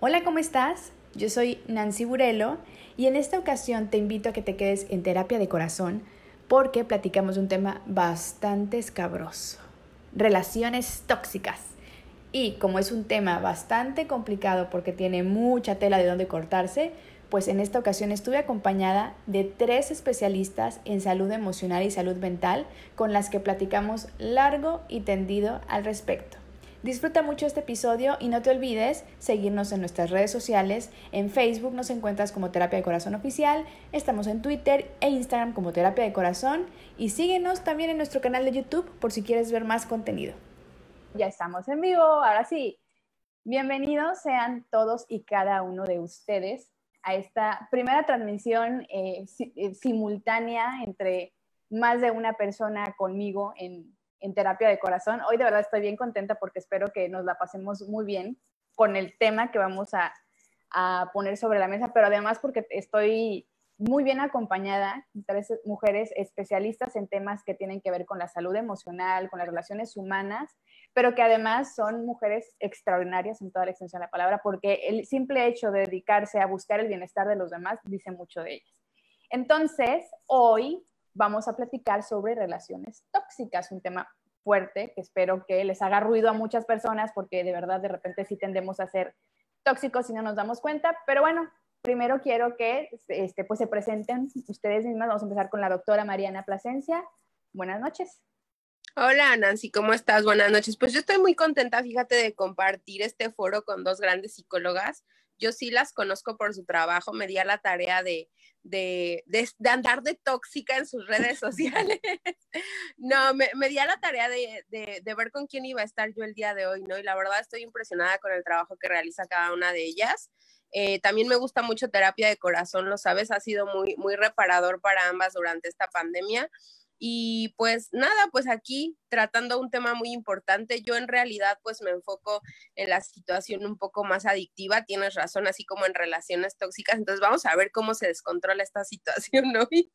Hola, ¿cómo estás? Yo soy Nancy Burelo y en esta ocasión te invito a que te quedes en terapia de corazón porque platicamos de un tema bastante escabroso, relaciones tóxicas. Y como es un tema bastante complicado porque tiene mucha tela de donde cortarse, pues en esta ocasión estuve acompañada de tres especialistas en salud emocional y salud mental con las que platicamos largo y tendido al respecto. Disfruta mucho este episodio y no te olvides seguirnos en nuestras redes sociales. En Facebook nos encuentras como Terapia de Corazón Oficial, estamos en Twitter e Instagram como Terapia de Corazón y síguenos también en nuestro canal de YouTube por si quieres ver más contenido. Ya estamos en vivo, ahora sí. Bienvenidos sean todos y cada uno de ustedes a esta primera transmisión eh, eh, simultánea entre más de una persona conmigo en en terapia de corazón. Hoy de verdad estoy bien contenta porque espero que nos la pasemos muy bien con el tema que vamos a, poner sobre la mesa, pero además porque estoy muy bien acompañada, tres mujeres especialistas en temas que tienen que ver con la salud emocional, con las relaciones humanas, pero que además son mujeres extraordinarias en toda la extensión de la palabra, porque el simple hecho de dedicarse a buscar el bienestar de los demás dice mucho de ellas. Entonces, hoy vamos a platicar sobre relaciones tóxicas, un tema fuerte que espero que les haga ruido a muchas personas porque de verdad de repente sí tendemos a ser tóxicos si no nos damos cuenta, pero bueno, primero quiero que este, pues se presenten ustedes mismas. Vamos a empezar con la doctora Mariana Plasencia. Buenas noches. Hola Nancy, ¿cómo estás? Buenas noches. Pues yo estoy muy contenta, fíjate, de compartir este foro con dos grandes psicólogas. Yo sí las conozco por su trabajo, me di a la tarea de, de, de, andar de tóxica en sus redes sociales. no, me, me, di a la tarea de, de, ver con quién iba a estar yo el día de hoy, ¿no? Y la verdad estoy impresionada con el trabajo que realiza cada una de ellas. Eh, también me gusta mucho terapia de corazón, lo sabes, ha sido muy, muy reparador para ambas durante esta pandemia. Y pues nada, pues aquí tratando un tema muy importante, yo en realidad pues me enfoco en la situación un poco más adictiva, tienes razón, así como en relaciones tóxicas, entonces vamos a ver cómo se descontrola esta situación hoy.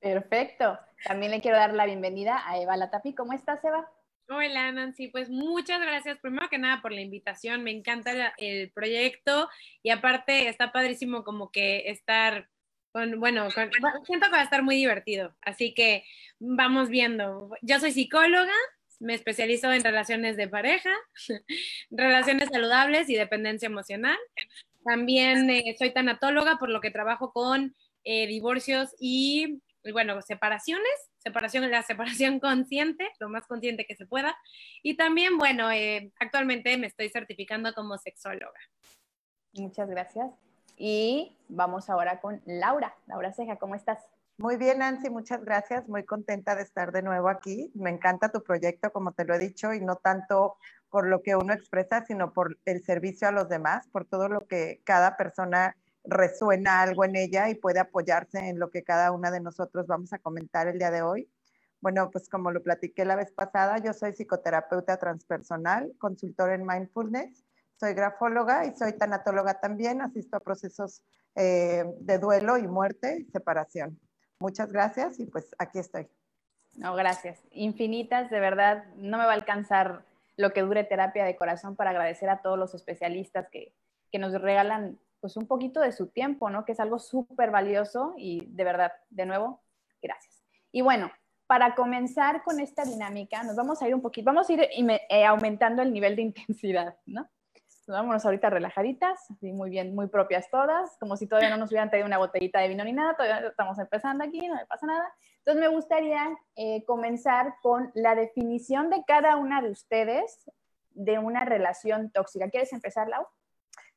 Perfecto. También le quiero dar la bienvenida a Eva Latapi. ¿Cómo estás, Eva? Hola Nancy, pues muchas gracias primero que nada por la invitación, me encanta el proyecto y aparte está padrísimo como que estar bueno, siento que va a estar muy divertido, así que vamos viendo. Yo soy psicóloga, me especializo en relaciones de pareja, relaciones saludables y dependencia emocional. También eh, soy tanatóloga, por lo que trabajo con eh, divorcios y, bueno, separaciones, separación, la separación consciente, lo más consciente que se pueda. Y también, bueno, eh, actualmente me estoy certificando como sexóloga. Muchas gracias. Y vamos ahora con Laura. Laura Ceja, ¿cómo estás? Muy bien, Nancy, muchas gracias. Muy contenta de estar de nuevo aquí. Me encanta tu proyecto, como te lo he dicho, y no tanto por lo que uno expresa, sino por el servicio a los demás, por todo lo que cada persona resuena algo en ella y puede apoyarse en lo que cada una de nosotros vamos a comentar el día de hoy. Bueno, pues como lo platiqué la vez pasada, yo soy psicoterapeuta transpersonal, consultor en mindfulness soy grafóloga y soy tanatóloga también. Asisto a procesos eh, de duelo y muerte y separación. Muchas gracias y pues aquí estoy. No, gracias. Infinitas, de verdad, no me va a alcanzar lo que dure terapia de corazón para agradecer a todos los especialistas que, que nos regalan pues un poquito de su tiempo, ¿no? Que es algo súper valioso y de verdad, de nuevo, gracias. Y bueno, para comenzar con esta dinámica, nos vamos a ir un poquito, vamos a ir eh, aumentando el nivel de intensidad, ¿no? Vámonos ahorita relajaditas, así muy bien, muy propias todas, como si todavía no nos hubieran traído una botellita de vino ni nada, todavía estamos empezando aquí, no me pasa nada. Entonces me gustaría eh, comenzar con la definición de cada una de ustedes de una relación tóxica. ¿Quieres empezar, Lau?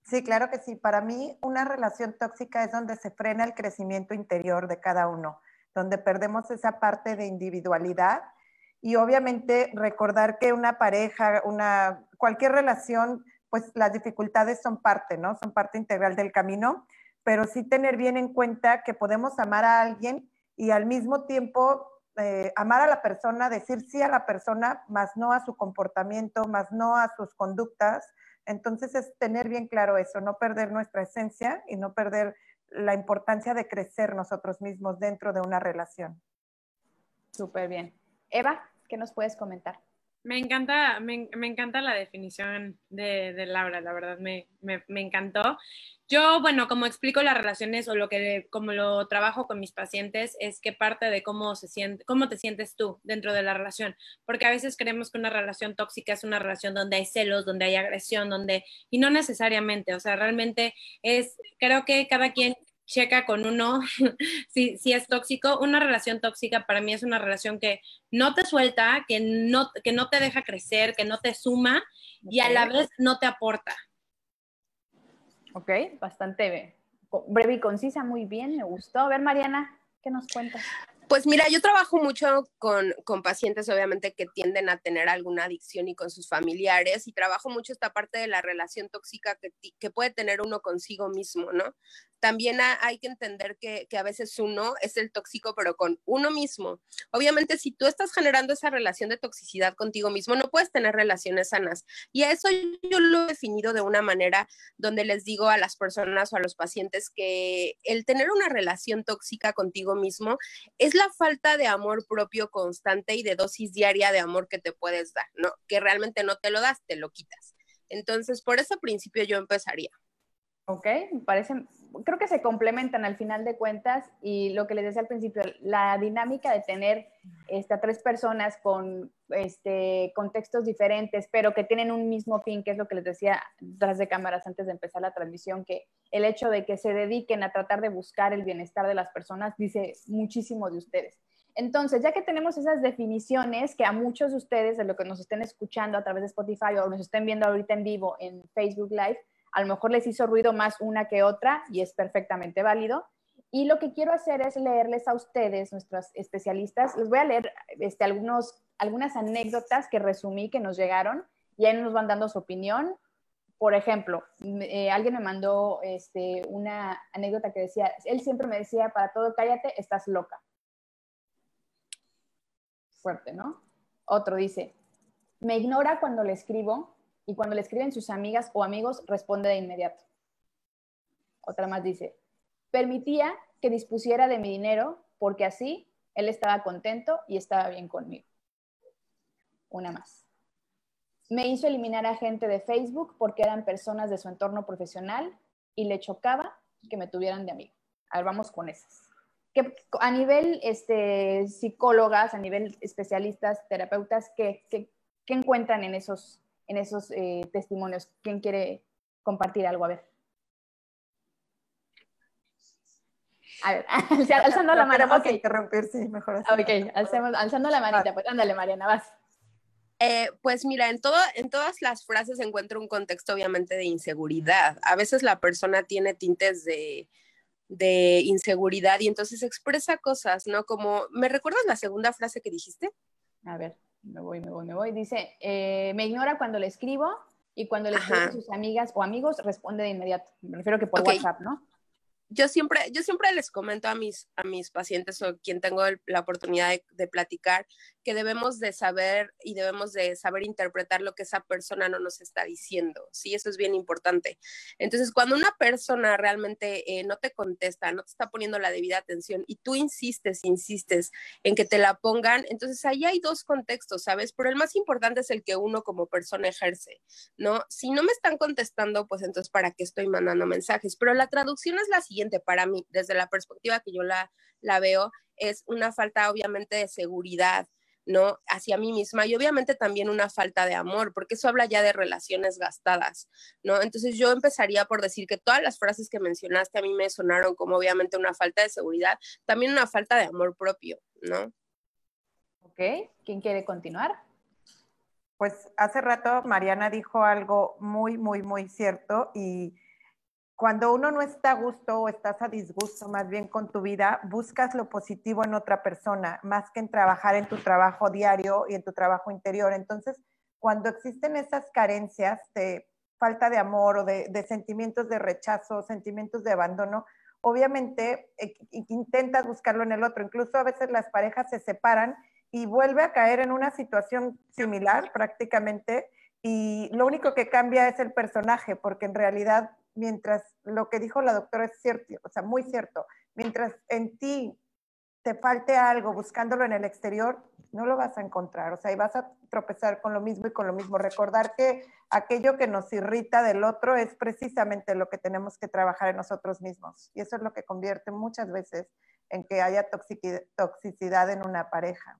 Sí, claro que sí. Para mí, una relación tóxica es donde se frena el crecimiento interior de cada uno, donde perdemos esa parte de individualidad y obviamente recordar que una pareja, una, cualquier relación pues las dificultades son parte, ¿no? Son parte integral del camino, pero sí tener bien en cuenta que podemos amar a alguien y al mismo tiempo eh, amar a la persona, decir sí a la persona, más no a su comportamiento, más no a sus conductas. Entonces es tener bien claro eso, no perder nuestra esencia y no perder la importancia de crecer nosotros mismos dentro de una relación. Súper bien. Eva, ¿qué nos puedes comentar? Me encanta, me, encanta la definición de, Laura, la verdad, me, me, encantó. Yo, bueno, como explico las relaciones o lo que, como lo trabajo con mis pacientes, es que parte de cómo se siente, cómo te sientes tú dentro de la relación, porque a veces creemos que una relación tóxica es una relación donde hay celos, donde hay agresión, donde, y no necesariamente, o sea, realmente es, creo que cada quien checa con uno si, si es tóxico. Una relación tóxica para mí es una relación que no te suelta, que no, que no te deja crecer, que no te suma y a la vez no te aporta. Ok, bastante breve y concisa, muy bien, me gustó. A ver, Mariana, ¿qué nos cuentas? Pues mira, yo trabajo mucho con, con, pacientes, obviamente, que tienden a tener alguna adicción y con sus familiares, y trabajo mucho esta parte de la relación tóxica que, que puede tener uno consigo mismo, ¿no? También hay que entender que, a veces uno es el tóxico, pero con uno mismo. Obviamente, si tú estás generando esa relación de toxicidad contigo mismo, no puedes tener relaciones sanas. Y a eso yo lo he definido de una manera donde les digo a las personas o a los pacientes que el tener una relación tóxica contigo mismo es la falta de amor propio constante y de dosis diaria de amor que te puedes dar, ¿no? Que realmente no te lo das, te lo quitas. Entonces, por ese principio yo empezaría. Ok, me parece, creo que se complementan al final de cuentas y lo que les decía al principio, la dinámica de tener este, a tres personas con este, contextos diferentes, pero que tienen un mismo fin, que es lo que les decía tras de cámaras antes de empezar la transmisión, que el hecho de que se dediquen a tratar de buscar el bienestar de las personas dice muchísimo de ustedes. Entonces, ya que tenemos esas definiciones que a muchos de ustedes, de lo que nos estén escuchando a través de Spotify o nos estén viendo ahorita en vivo en Facebook Live, a lo mejor les hizo ruido más una que otra y es perfectamente válido. Y lo que quiero hacer es leerles a ustedes, nuestros especialistas, les voy a leer este, algunos, algunas anécdotas que resumí que nos llegaron y ahí nos van dando su opinión. Por ejemplo, eh, alguien me mandó este, una anécdota que decía, él siempre me decía, para todo cállate, estás loca. Fuerte, ¿no? Otro dice, me ignora cuando le escribo y cuando le escriben sus amigas o amigos responde de inmediato. Otra más dice, permitía que dispusiera de mi dinero porque así él estaba contento y estaba bien conmigo. Una más. Me hizo eliminar a gente de Facebook porque eran personas de su entorno profesional y le chocaba que me tuvieran de amigo. A ver, vamos con esas. Que a nivel este, psicólogas, a nivel especialistas, terapeutas, ¿qué, qué, qué encuentran en esos en esos eh, testimonios. ¿Quién quiere compartir algo? A ver. A ver, alzando la mano. Ok, interrumpir, sí, mejor así. Ok, alzando la manita. Pues ándale, Mariana, vas. Eh, pues mira, en, todo, en todas las frases encuentro un contexto obviamente de inseguridad. A veces la persona tiene tintes de, de inseguridad y entonces expresa cosas, ¿no? Como, ¿me recuerdas la segunda frase que dijiste? A ver me voy, me voy, me voy. Dice, eh, me ignora cuando le escribo y cuando le escribo a sus amigas o amigos responde de inmediato. Me refiero que por WhatsApp, ¿no? yo siempre, yo siempre les comento a mis, a mis pacientes o quien tengo la oportunidad de, platicar que debemos de saber y debemos de saber interpretar lo que esa persona no nos está diciendo. Sí, eso es bien importante. Entonces, cuando una persona realmente eh, no te contesta, no te está poniendo la debida atención y tú insistes, insistes en que te la pongan, entonces ahí hay dos contextos, ¿sabes? Pero el más importante es el que uno como persona ejerce, ¿no? Si no me están contestando, pues entonces, ¿para qué estoy mandando mensajes? Pero la traducción es la siguiente para mí, desde la perspectiva que yo la, la veo, es una falta obviamente de seguridad, ¿no? Hacia mí misma y obviamente también una falta de amor, porque eso habla ya de relaciones gastadas, ¿no? Entonces yo empezaría por decir que todas las frases que mencionaste a mí me sonaron como obviamente una falta de seguridad, también una falta de amor propio, ¿no? Ok, ¿quién quiere continuar? Pues hace rato Mariana dijo algo muy, muy, muy cierto y cuando uno no está a gusto o estás a disgusto más bien con tu vida, buscas lo positivo en otra persona, más que en trabajar en tu trabajo diario y en tu trabajo interior. Entonces, cuando existen esas carencias de falta de amor o de, sentimientos de rechazo, sentimientos de abandono, obviamente eh, intentas buscarlo en el otro. Incluso a veces las parejas se separan y vuelve a caer en una situación similar prácticamente y lo único que cambia es el personaje, porque en realidad mientras lo que dijo la doctora es cierto, o sea, muy cierto, mientras en ti te falte algo buscándolo en el exterior, no lo vas a encontrar, o sea, y vas a tropezar con lo mismo y con lo mismo. Recordar que aquello que nos irrita del otro es precisamente lo que tenemos que trabajar en nosotros mismos. Y eso es lo que convierte muchas veces en que haya toxicidad en una pareja.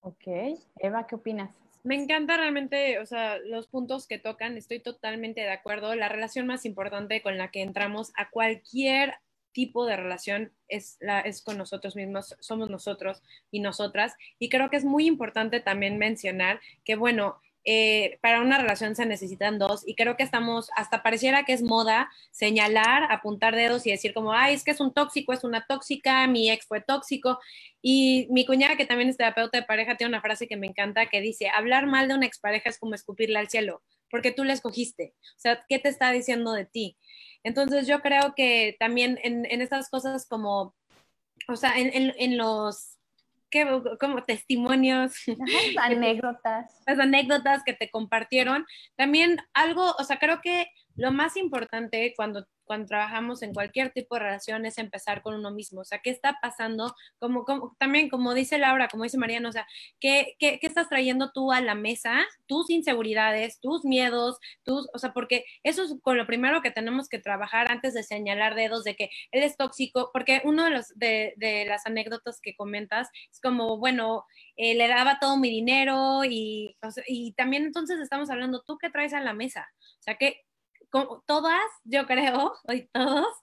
Ok. Eva, ¿qué opinas? Me encanta realmente, o sea, los puntos que tocan, estoy totalmente de acuerdo. La relación más importante con la que entramos a cualquier tipo de relación es, la, es con nosotros mismos, somos nosotros y nosotras. Y creo que es muy importante también mencionar que, bueno, eh, para una relación se necesitan dos y creo que estamos, hasta pareciera que es moda señalar, apuntar dedos y decir como, ay, es que es un tóxico, es una tóxica, mi ex fue tóxico. Y mi cuñada, que también es terapeuta de pareja, tiene una frase que me encanta que dice, hablar mal de una expareja es como escupirle al cielo, porque tú la escogiste. O sea, ¿qué te está diciendo de ti? Entonces yo creo que también en, estas cosas como, o sea, en, los como testimonios, anécdotas. Las anécdotas que te compartieron. También algo, o sea, creo que lo más importante cuando cuando trabajamos en cualquier tipo de relación es empezar con uno mismo. O sea, ¿qué está pasando? Como, como también, como dice Laura, como dice Mariana, o sea, ¿qué, ¿qué, qué, estás trayendo tú a la mesa? Tus inseguridades, tus miedos, tus, o sea, porque eso es con lo primero que tenemos que trabajar antes de señalar dedos de que él es tóxico, porque uno de, los, de las anécdotas que comentas es como, bueno, eh, le daba todo mi dinero y, y también entonces estamos hablando, ¿tú qué traes a la mesa? O sea, ¿qué, todas, yo creo, hoy todos,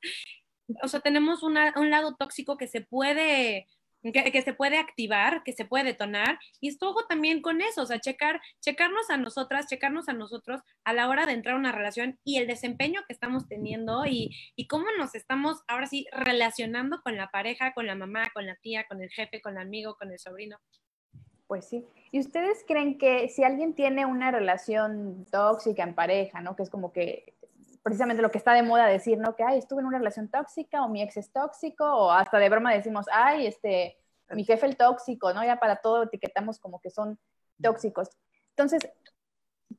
o sea, tenemos un lado tóxico que se puede que, se puede activar, que se puede detonar, y esto también con eso, o sea, checar, checarnos a nosotras, checarnos a nosotros a la hora de entrar a una relación y el desempeño que estamos teniendo y, y cómo nos estamos ahora sí relacionando con la pareja, con la mamá, con la tía, con el jefe, con el amigo, con el sobrino. Pues sí. ¿Y ustedes creen que si alguien tiene una relación tóxica en pareja, ¿no? Que es como que precisamente lo que está de moda decir, ¿no? Que, ay, estuve en una relación tóxica o mi ex es tóxico o hasta de broma decimos, ay, este, mi jefe el tóxico, ¿no? Ya para todo etiquetamos como que son tóxicos. Entonces,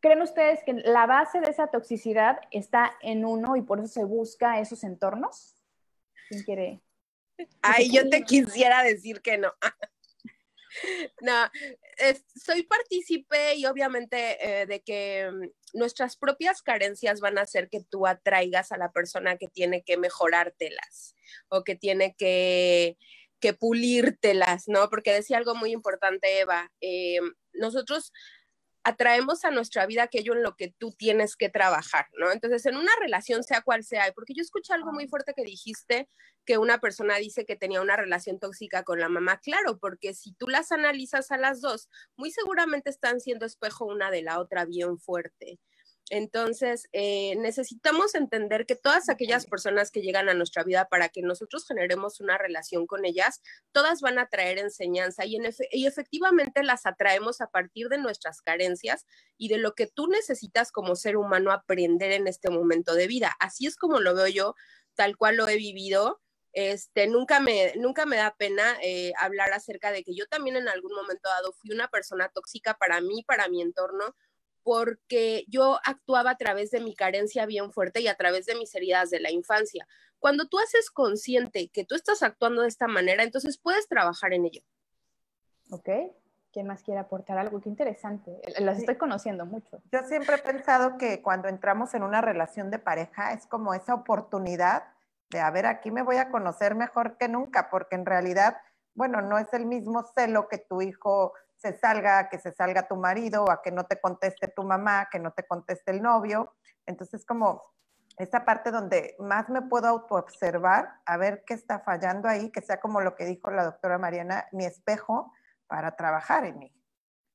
¿creen ustedes que la base de esa toxicidad está en uno y por eso se busca esos entornos? ¿Quién quiere? Ay, yo te quisiera decir que no. No, soy partícipe y obviamente eh, de que mm, nuestras propias carencias van a hacer que tú atraigas a la persona que tiene que mejorártelas o que tiene que, que pulírtelas, ¿no? Porque decía algo muy importante, Eva. Eh, nosotros atraemos a nuestra vida aquello en lo que tú tienes que trabajar, ¿no? Entonces, en una relación, sea cual sea, porque yo escuché algo muy fuerte que dijiste, que una persona dice que tenía una relación tóxica con la mamá, claro, porque si tú las analizas a las dos, muy seguramente están siendo espejo una de la otra bien fuerte. Entonces, eh, necesitamos entender que todas aquellas personas que llegan a nuestra vida para que nosotros generemos una relación con ellas, todas van a traer enseñanza y, y efectivamente las atraemos a partir de nuestras carencias y de lo que tú necesitas como ser humano aprender en este momento de vida. Así es como lo veo yo, tal cual lo he vivido. Este, nunca me, nunca me da pena eh, hablar acerca de que yo también en algún momento dado fui una persona tóxica para mí, para mi entorno, porque yo actuaba a través de mi carencia bien fuerte y a través de mis heridas de la infancia. Cuando tú haces consciente que tú estás actuando de esta manera, entonces puedes trabajar en ello. Ok. ¿Quién más quiere aportar algo? Qué interesante. Las estoy conociendo mucho. Yo siempre he pensado que cuando entramos en una relación de pareja es como esa oportunidad de, a ver, aquí me voy a conocer mejor que nunca, porque en realidad, bueno, no es el mismo celo que tu hijo se salga, que se salga tu marido, a que no te conteste tu mamá, que no te conteste el novio. Entonces, como esta parte donde más me puedo autoobservar, a ver qué está fallando ahí, que sea como lo que dijo la doctora Mariana, mi espejo para trabajar en mí.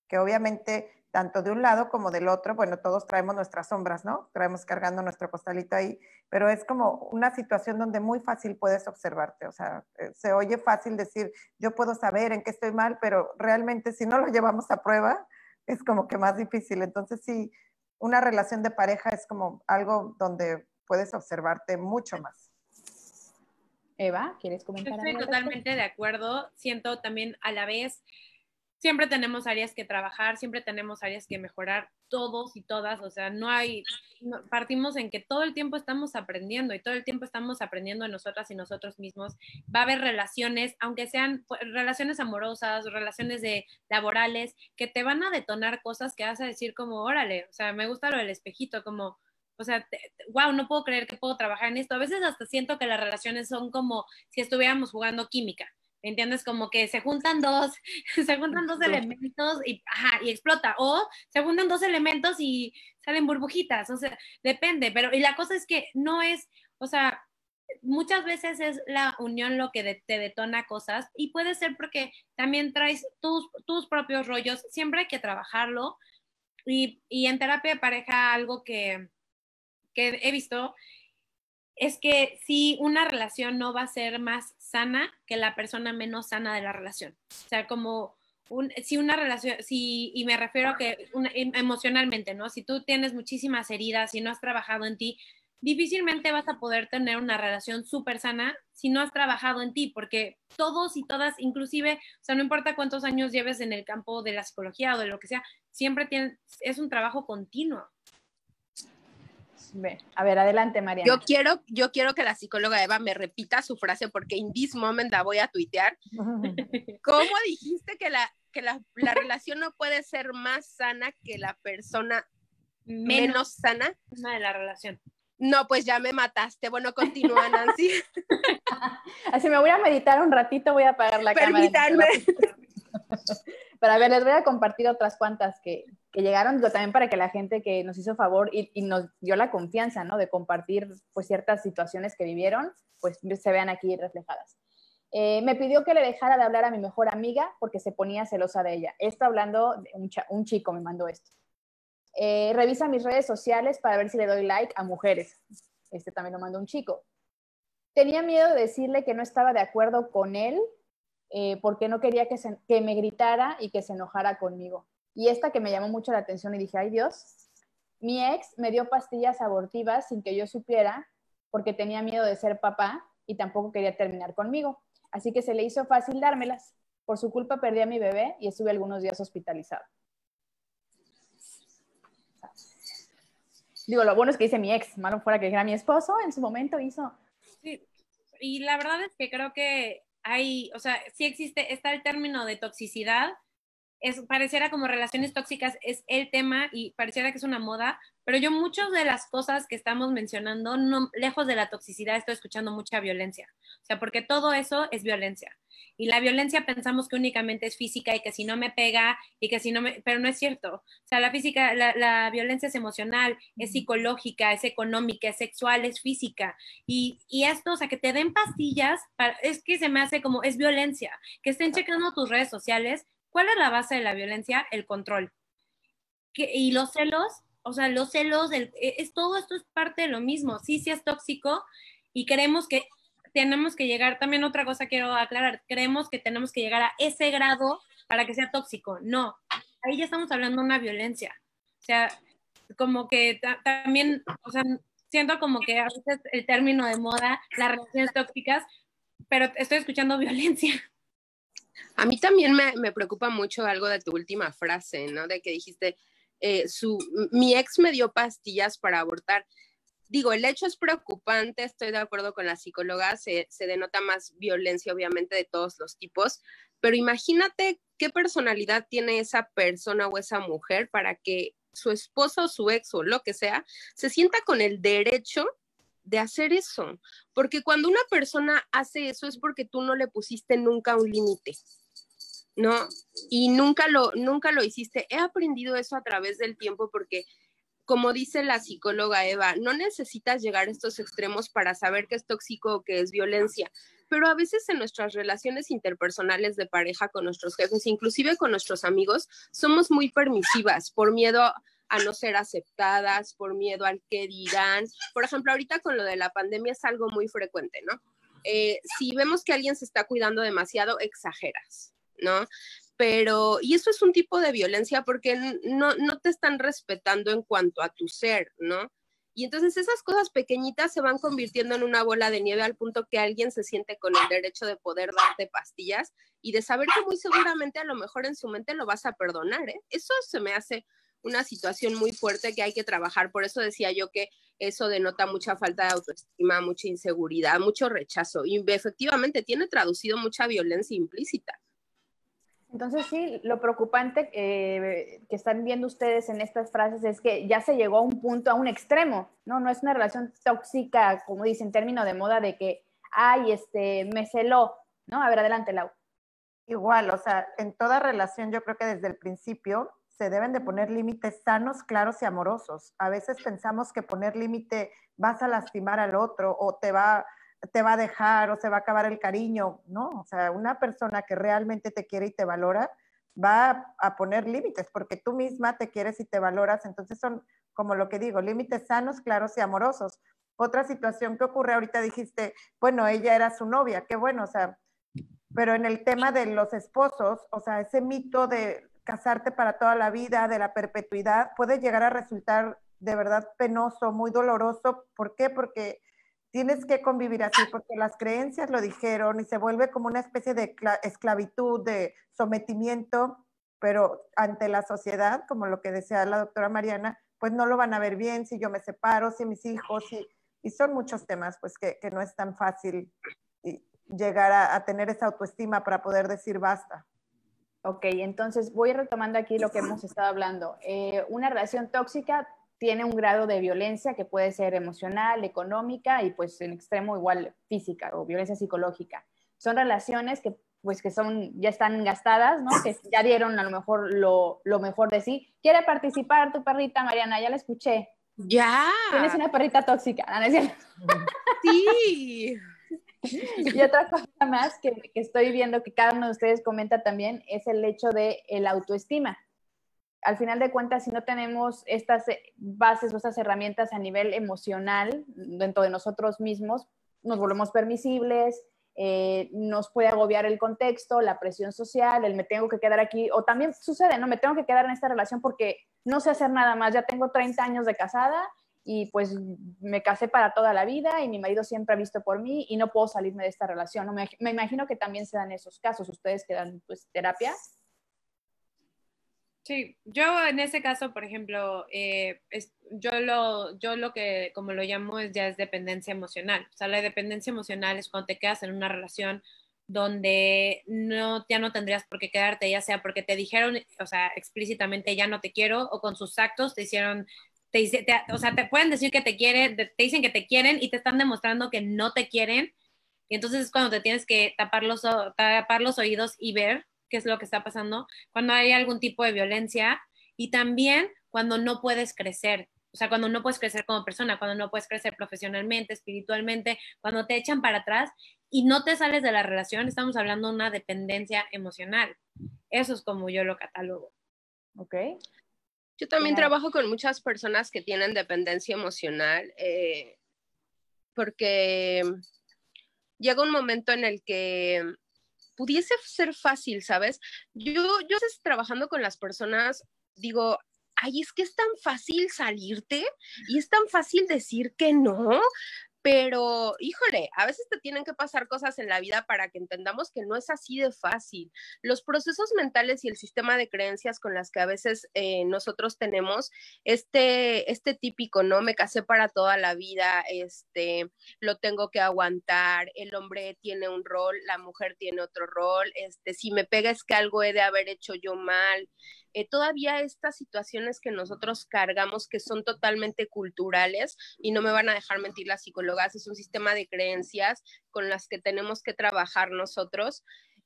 Que obviamente tanto de un lado como del otro, bueno, todos traemos nuestras sombras, ¿no? Traemos cargando nuestro costalito ahí, pero es como una situación donde muy fácil puedes observarte, o sea, eh, se oye fácil decir, yo puedo saber en qué estoy mal, pero realmente si no lo llevamos a prueba, es como que más difícil. Entonces, sí, una relación de pareja es como algo donde puedes observarte mucho más. Eva, ¿quieres comentar? Estoy totalmente de acuerdo. Siento también a la vez siempre tenemos áreas que trabajar, siempre tenemos áreas que mejorar, todos y todas, o sea, no hay, partimos en que todo el tiempo estamos aprendiendo y todo el tiempo estamos aprendiendo de nosotras y nosotros mismos. Va a haber relaciones, aunque sean relaciones amorosas, relaciones de laborales, que te van a detonar cosas que vas a decir como, órale, o sea, me gusta lo del espejito, como, o sea, wow, no puedo creer que puedo trabajar en esto. A veces hasta siento que las relaciones son como si estuviéramos jugando química entiendes? Como que se juntan dos, se juntan dos elementos y, ajá, y explota, o se juntan dos elementos y salen burbujitas, o sea, depende, pero y la cosa es que no es, o sea, muchas veces es la unión lo que te detona cosas y puede ser porque también traes tus, tus propios rollos, siempre hay que trabajarlo y, y en terapia de pareja algo que, que he visto es que si una relación no va a ser más sana que la persona menos sana de la relación. O sea, como un, si una relación, si, y me refiero a que em, emocionalmente, ¿no? Si tú tienes muchísimas heridas y no has trabajado en ti, difícilmente vas a poder tener una relación súper sana si no has trabajado en ti, porque todos y todas, inclusive, o sea, no importa cuántos años lleves en el campo de la psicología o de lo que sea, siempre tienes, es un trabajo continuo. A ver, adelante, María. Yo quiero, yo quiero que la psicóloga Eva me repita su frase porque in this moment la voy a tuitear. ¿Cómo dijiste que la, que la, relación no puede ser más sana que la persona menos, sana? de la relación. No, pues ya me mataste. Bueno, continúa, Nancy. Así me voy a meditar un ratito, voy a apagar la cámara. Permítanme. Pero a ver, les voy a compartir otras cuantas que, que llegaron, digo, también para que la gente que nos hizo favor y, nos dio la confianza, ¿no? De compartir, pues, ciertas situaciones que vivieron, pues, se vean aquí reflejadas. Eh, me pidió que le dejara de hablar a mi mejor amiga porque se ponía celosa de ella. Esto hablando de un, un chico me mandó esto. Eh, revisa mis redes sociales para ver si le doy like a mujeres. Este también lo mandó un chico. Tenía miedo de decirle que no estaba de acuerdo con él eh, porque no quería que, que me gritara y que se enojara conmigo. Y esta que me llamó mucho la atención y dije, ay Dios, mi ex me dio pastillas abortivas sin que yo supiera porque tenía miedo de ser papá y tampoco quería terminar conmigo. Así que se le hizo fácil dármelas. Por su culpa perdí a mi bebé y estuve algunos días hospitalizado. Digo, lo bueno es que dice mi ex, malo fuera que era mi esposo, en su momento hizo. Sí, y la verdad es que creo que hay, o sea, sí existe, está el término de toxicidad, es, pareciera como relaciones tóxicas es el tema y pareciera que es una moda, pero yo muchas de las cosas que estamos mencionando, no, lejos de la toxicidad, estoy escuchando mucha violencia. O sea, porque todo eso es violencia. Y la violencia pensamos que únicamente es física y que si no me pega y que si no me, pero no es cierto. O sea, la física, la, violencia es emocional, es psicológica, es económica, es sexual, es física. Y, y esto, o sea, que te den pastillas, es que se me hace como, es violencia. Que estén checando tus redes sociales. ¿Cuál es la base de la violencia? El control. y los celos, o sea, los celos, e, es, todo esto es parte de lo mismo. Sí, sí es tóxico y queremos que tenemos que llegar, también otra cosa quiero aclarar, creemos que tenemos que llegar a ese grado para que sea tóxico. No, ahí ya estamos hablando de una violencia. O sea, como que también, o sea, siento como que a veces el término de moda, las relaciones tóxicas, pero estoy escuchando violencia. A mí también me, me preocupa mucho algo de tu última frase, ¿no? De que dijiste, eh, su, mi ex me dio pastillas para abortar digo, el hecho es preocupante, estoy de acuerdo con la psicóloga, se, denota más violencia obviamente de todos los tipos, pero imagínate qué personalidad tiene esa persona o esa mujer para que su esposo o su ex o lo que sea se sienta con el derecho de hacer eso, porque cuando una persona hace eso es porque tú no le pusiste nunca un límite. ¿no? Y nunca lo, nunca lo hiciste. He aprendido eso a través del tiempo porque como dice la psicóloga Eva, no necesitas llegar a estos extremos para saber que es tóxico o que es violencia, pero a veces en nuestras relaciones interpersonales de pareja con nuestros jefes, inclusive con nuestros amigos, somos muy permisivas por miedo a no ser aceptadas, por miedo al que dirán. Por ejemplo, ahorita con lo de la pandemia es algo muy frecuente, ¿no? Eh, si vemos que alguien se está cuidando demasiado, exageras, ¿no? pero, y eso es un tipo de violencia porque no, no te están respetando en cuanto a tu ser, ¿no? Y entonces esas cosas pequeñitas se van convirtiendo en una bola de nieve al punto que alguien se siente con el derecho de poder darte pastillas y de saber que muy seguramente a lo mejor en su mente lo vas a perdonar. ¿eh? Eso se me hace una situación muy fuerte que hay que trabajar. Por eso decía yo que eso denota mucha falta de autoestima, mucha inseguridad, mucho rechazo. Y efectivamente tiene traducido mucha violencia implícita. Entonces sí, lo preocupante eh, que están viendo ustedes en estas frases es que ya se llegó a un punto, a un extremo, ¿no? No es una relación tóxica, como dicen, término de moda de que, ay, este, me celó, ¿no? A ver, adelante, Lau. Igual, o sea, en toda relación yo creo que desde el principio se deben de poner límites sanos, claros y amorosos. A veces pensamos que poner límite vas a lastimar al otro o te va te va a dejar o se va a acabar el cariño, ¿no? O sea, una persona que realmente te quiere y te valora va a poner límites porque tú misma te quieres y te valoras, entonces son, como lo que digo, límites sanos, claros y amorosos. Otra situación que ocurre ahorita dijiste, bueno, ella era su novia, qué bueno, o sea, pero en el tema de los esposos, o sea, ese mito de casarte para toda la vida, de la perpetuidad, puede llegar a resultar de verdad penoso, muy doloroso. ¿Por qué? Porque tienes que convivir así porque las creencias lo dijeron y se vuelve como una especie de esclavitud, de sometimiento, pero ante la sociedad, como lo que decía la doctora Mariana, pues no lo van a ver bien si yo me separo, si mis hijos, y, son muchos temas pues que, no es tan fácil llegar a, tener esa autoestima para poder decir basta. Ok, entonces voy retomando aquí lo que hemos estado hablando. Eh, una relación tóxica tiene un grado de violencia que puede ser emocional, económica y pues en extremo igual física o violencia psicológica. Son relaciones que pues que son, ya están gastadas, ¿no? Que ya dieron a lo mejor lo, lo mejor de sí. ¿Quiere participar tu perrita, Mariana? Ya la escuché. Ya. Tienes una perrita tóxica, ¿no es cierto? Sí. y otra cosa más que, estoy viendo que cada uno de ustedes comenta también es el hecho de el autoestima al final de cuentas, si no tenemos estas eh, bases o estas herramientas a nivel emocional dentro de nosotros mismos, nos volvemos permisibles, eh, nos puede agobiar el contexto, la presión social, el me tengo que quedar aquí, o también sucede, ¿no? Me tengo que quedar en esta relación porque no sé hacer nada más, ya tengo 30 años de casada y pues me casé para toda la vida y mi marido siempre ha visto por mí y no puedo salirme de esta relación, ¿no? Me, me imagino que también se dan esos casos, ustedes que dan pues terapia. Sí, yo en ese caso, por ejemplo, eh, es, yo, lo, yo lo que, como lo llamo, es ya es dependencia emocional. O sea, la dependencia emocional es cuando te quedas en una relación donde no, ya no tendrías por qué quedarte, ya sea porque te dijeron, o sea, explícitamente ya no te quiero, o con sus actos te hicieron, te, te, o sea, te pueden decir que te quieren, te dicen que te quieren y te están demostrando que no te quieren. Y entonces es cuando te tienes que tapar los, tapar los oídos y ver qué es lo que está pasando, cuando hay algún tipo de violencia y también cuando no puedes crecer, o sea, cuando no puedes crecer como persona, cuando no puedes crecer profesionalmente, espiritualmente, cuando te echan para atrás y no te sales de la relación, estamos hablando de una dependencia emocional. Eso es como yo lo catalogo. Ok. Yo también trabajo con muchas personas que tienen dependencia emocional, eh, porque llega un momento en el que pudiese ser fácil, ¿sabes? Yo, yo trabajando con las personas, digo, ay, es que es tan fácil salirte y es tan fácil decir que no, pero híjole, a veces te tienen que pasar cosas en la vida para que entendamos que no es así de fácil. Los procesos mentales y el sistema de creencias con las que a veces eh, nosotros tenemos, este, este típico, ¿no? Me casé para toda la vida, este, lo tengo que aguantar, el hombre tiene un rol, la mujer tiene otro rol, este, si me pega es que algo he de haber hecho yo mal. Eh, todavía estas situaciones que nosotros cargamos que son totalmente culturales y no me van a dejar mentir las psicólogas, es un sistema de creencias con las que tenemos que trabajar nosotros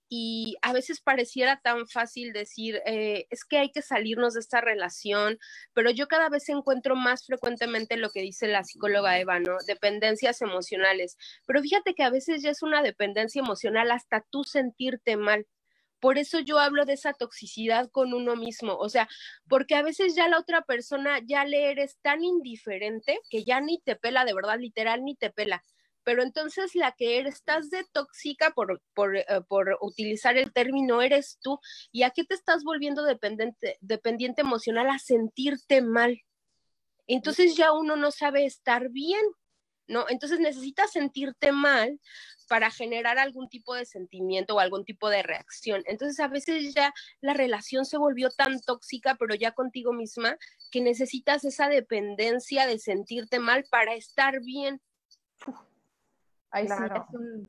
y a veces pareciera tan fácil decir, eh, es que hay que salirnos de esta relación, pero yo cada vez encuentro más frecuentemente lo que dice la psicóloga Eva, ¿no? Dependencias emocionales. Pero fíjate que a veces ya es una dependencia emocional hasta tú sentirte mal. Por eso yo hablo de esa toxicidad con uno mismo, o sea, porque a veces ya la otra persona ya le eres tan indiferente que ya ni te pela, de verdad, literal, ni te pela. Pero entonces la que eres, estás de tóxica por, por, eh, por utilizar el término, eres tú. ¿Y a qué te estás volviendo dependiente, dependiente emocional? A sentirte mal. entonces ya uno no sabe estar bien, ¿no? Entonces necesitas sentirte mal para generar algún tipo de sentimiento o algún tipo de reacción. Entonces a veces ya la relación se volvió tan tóxica, pero ya contigo misma, que necesitas esa dependencia de sentirte mal para estar bien. Ahí sí es un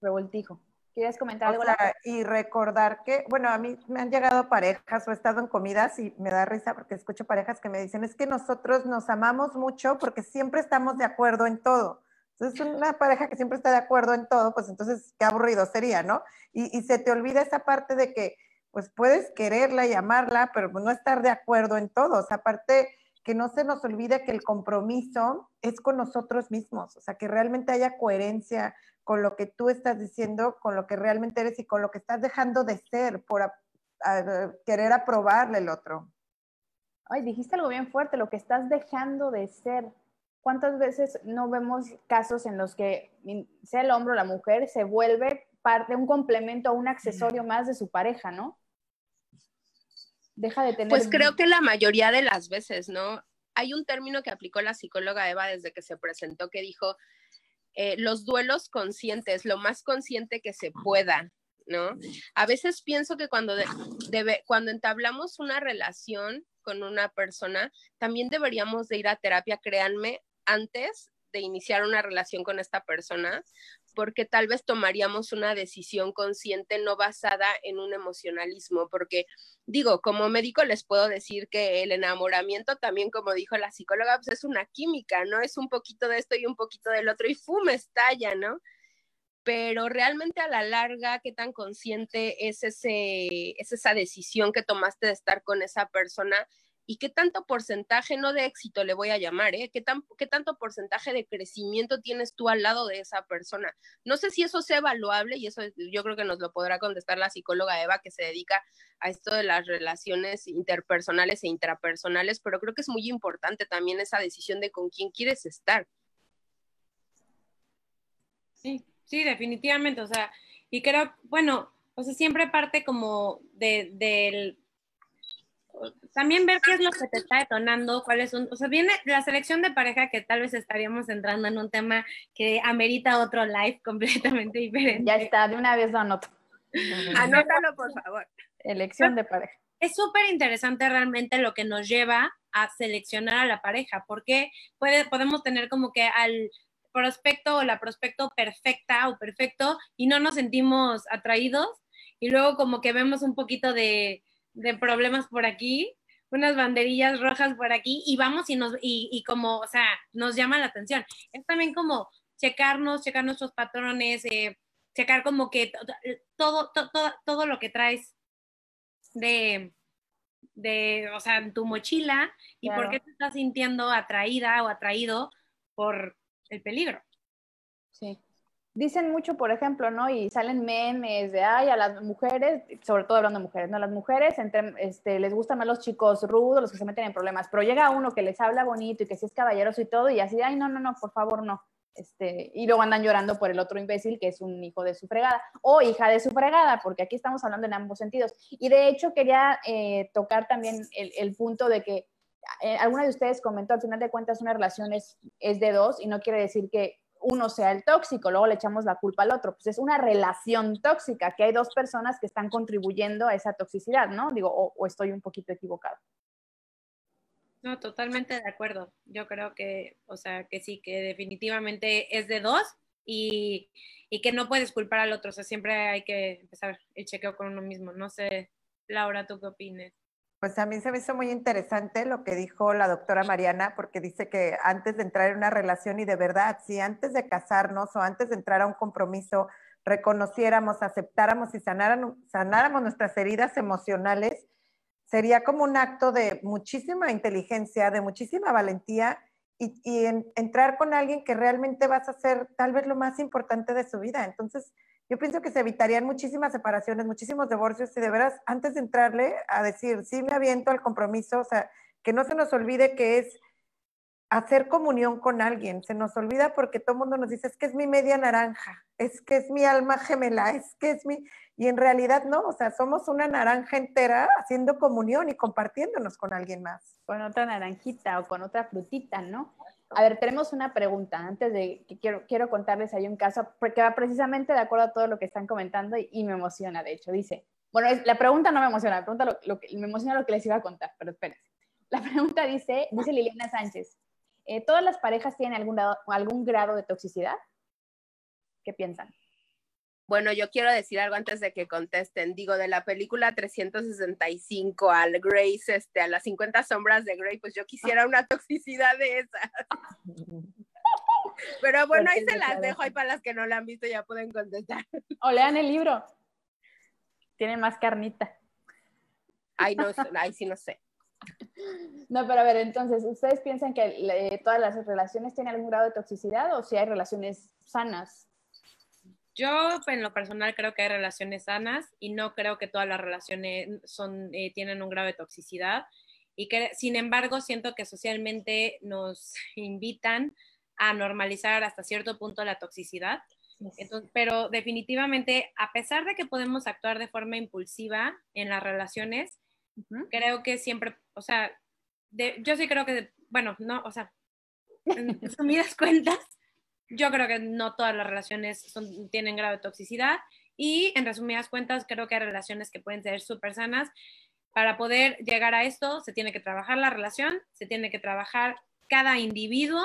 revoltijo. ¿Quieres comentar algo? y recordar que, bueno, a mí me han llegado parejas o he estado en comidas y me da risa porque escucho parejas que me dicen, es que nosotros nos amamos mucho porque siempre estamos de acuerdo en todo. Entonces, una pareja que siempre está de acuerdo en todo, pues entonces qué aburrido sería, ¿no? Y, y se te olvida esa parte de que, pues puedes quererla y amarla, pero no estar de acuerdo en todo. O sea, aparte que no se nos olvide que el compromiso es con nosotros mismos, o sea, que realmente haya coherencia con lo que tú estás diciendo, con lo que realmente eres y con lo que estás dejando de ser por querer aprobarle el otro. Ay, dijiste algo bien fuerte, lo que estás dejando de ser. ¿Cuántas veces no vemos casos en los que sea el hombre o la mujer se vuelve parte, un complemento o un accesorio más de su pareja, ¿no? Deja de tener. Pues creo que la mayoría de las veces, ¿no? Hay un término que aplicó la psicóloga Eva desde que se presentó que dijo eh, los duelos conscientes, lo más consciente que se pueda, ¿no? A veces pienso que cuando, debe, cuando entablamos una relación con una persona, también deberíamos de ir a terapia, créanme, antes de iniciar una relación con esta persona, porque tal vez tomaríamos una decisión consciente no basada en un emocionalismo, porque digo, como médico les puedo decir que el enamoramiento también, como dijo la psicóloga, pues es una química, ¿no? Es un poquito de esto y un poquito del otro y ¡fum! estalla, ¿no? Pero realmente a la larga, ¿qué tan consciente es, ese, es esa decisión que tomaste de estar con esa persona? Y qué tanto porcentaje, no de éxito le voy a llamar, ¿eh? ¿Qué, tan, ¿Qué tanto porcentaje de crecimiento tienes tú al lado de esa persona? No sé si eso sea evaluable y eso yo creo que nos lo podrá contestar la psicóloga Eva que se dedica a esto de las relaciones interpersonales e intrapersonales, pero creo que es muy importante también esa decisión de con quién quieres estar. Sí, sí, definitivamente, o sea, y creo, bueno, o sea, siempre parte como de, del también ver qué es lo que te está detonando, cuáles son, o sea, viene la selección de pareja que tal vez estaríamos entrando en un tema que amerita otro live completamente diferente. Ya está, de una vez lo anoto. Anótalo, por favor. Elección de pareja. Es súper interesante realmente lo que nos lleva a seleccionar a la pareja, porque puede, podemos tener como que al prospecto o la prospecto perfecta o perfecto y no nos sentimos atraídos y luego como que vemos un poquito de, de problemas por aquí, unas banderillas rojas por aquí y vamos y nos, y, y como, o sea, nos llama la atención. Es también como checarnos, checar nuestros patrones, eh, checar como que todo, todo, todo lo que traes de, de, o sea, en tu mochila y por qué te estás sintiendo atraída o atraído por el peligro. Dicen mucho, por ejemplo, ¿no? Y salen memes de, ay, a las mujeres, sobre todo hablando de mujeres, ¿no? Las mujeres entre, este, les gustan más los chicos rudos, los que se meten en problemas, pero llega uno que les habla bonito y que sí es caballeroso y todo, y así, ay, no, no, no, por favor, no. Este, y luego andan llorando por el otro imbécil que es un hijo de su fregada o hija de su fregada, porque aquí estamos hablando en ambos sentidos. Y de hecho quería eh, tocar también el, el, punto de que eh, alguna de ustedes comentó, al final de cuentas una relación es, es de dos y no quiere decir que uno sea el tóxico, luego le echamos la culpa al otro. Pues es una relación tóxica, que hay dos personas que están contribuyendo a esa toxicidad, ¿no? Digo, o, estoy un poquito equivocado. No, totalmente de acuerdo. Yo creo que, o sea, que sí, que definitivamente es de dos y, y que no puedes culpar al otro. O sea, siempre hay que empezar el chequeo con uno mismo. No sé, Laura, ¿tú qué opinas? Pues a mí se me hizo muy interesante lo que dijo la doctora Mariana, porque dice que antes de entrar en una relación y de verdad, si antes de casarnos o antes de entrar a un compromiso reconociéramos, aceptáramos y sanáramos, nuestras heridas emocionales, sería como un acto de muchísima inteligencia, de muchísima valentía y, entrar con alguien que realmente vas a ser tal vez lo más importante de su vida. Entonces, yo pienso que se evitarían muchísimas separaciones, muchísimos divorcios y de veras, antes de entrarle a decir, sí me aviento al compromiso, o sea, que no se nos olvide que es hacer comunión con alguien. Se nos olvida porque todo el mundo nos dice, es que es mi media naranja, es que es mi alma gemela, es que es mi... Y en realidad no, o sea, somos una naranja entera haciendo comunión y compartiéndonos con alguien más. Con otra naranjita o con otra frutita, ¿no? A ver, tenemos una pregunta antes de que quiero, quiero contarles ahí un caso porque va precisamente de acuerdo a todo lo que están comentando y, me emociona, de hecho. Dice, bueno, la pregunta no me emociona, la pregunta lo, que, me emociona lo que les iba a contar, pero espérense. La pregunta dice, dice Liliana Sánchez, eh, ¿todas las parejas tienen algún algún grado de toxicidad? ¿Qué piensan? Bueno, yo quiero decir algo antes de que contesten. Digo, de la película 365 al Grace, este, a las 50 sombras de Grey, pues yo quisiera una toxicidad de esas. Pero bueno, ahí se las dejo, ahí para las que no la han visto ya pueden contestar. O lean el libro. Tiene más carnita. Ay, no, ahí sí no sé. No, pero a ver, entonces, ¿ustedes piensan que todas las relaciones tienen algún grado de toxicidad o si hay relaciones sanas? Yo, en lo personal, creo que hay relaciones sanas y no creo que todas las relaciones son, eh, tienen un grado de toxicidad. Y que, sin embargo, siento que socialmente nos invitan a normalizar hasta cierto punto la toxicidad. pero definitivamente, a pesar de que podemos actuar de forma impulsiva en las relaciones, creo que siempre, o sea, yo sí creo que, bueno, no, o sea, en resumidas cuentas, yo creo que no todas las relaciones tienen grado de toxicidad y en resumidas cuentas creo que hay relaciones que pueden ser súper sanas. Para poder llegar a esto se tiene que trabajar la relación, se tiene que trabajar cada individuo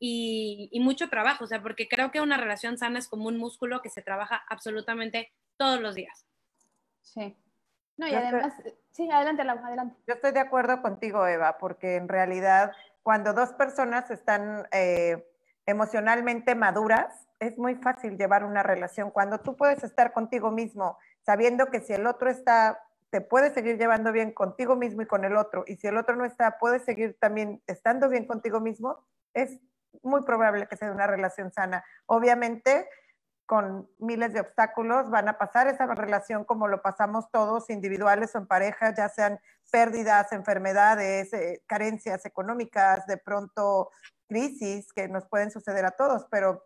y, mucho trabajo, o sea, porque creo que una relación sana es como un músculo que se trabaja absolutamente todos los días. Sí. No, y además, sí, adelante, adelante. Yo estoy de acuerdo contigo, Eva, porque en realidad cuando dos personas están eh, emocionalmente maduras, es muy fácil llevar una relación. Cuando tú puedes estar contigo mismo, sabiendo que si el otro está, te puede seguir llevando bien contigo mismo y con el otro, y si el otro no está, puedes seguir también estando bien contigo mismo, es muy probable que sea una relación sana. Obviamente, con miles de obstáculos van a pasar esa relación como lo pasamos todos, individuales o en pareja, ya sean pérdidas, enfermedades, eh, carencias económicas, de pronto crisis que nos pueden suceder a todos, pero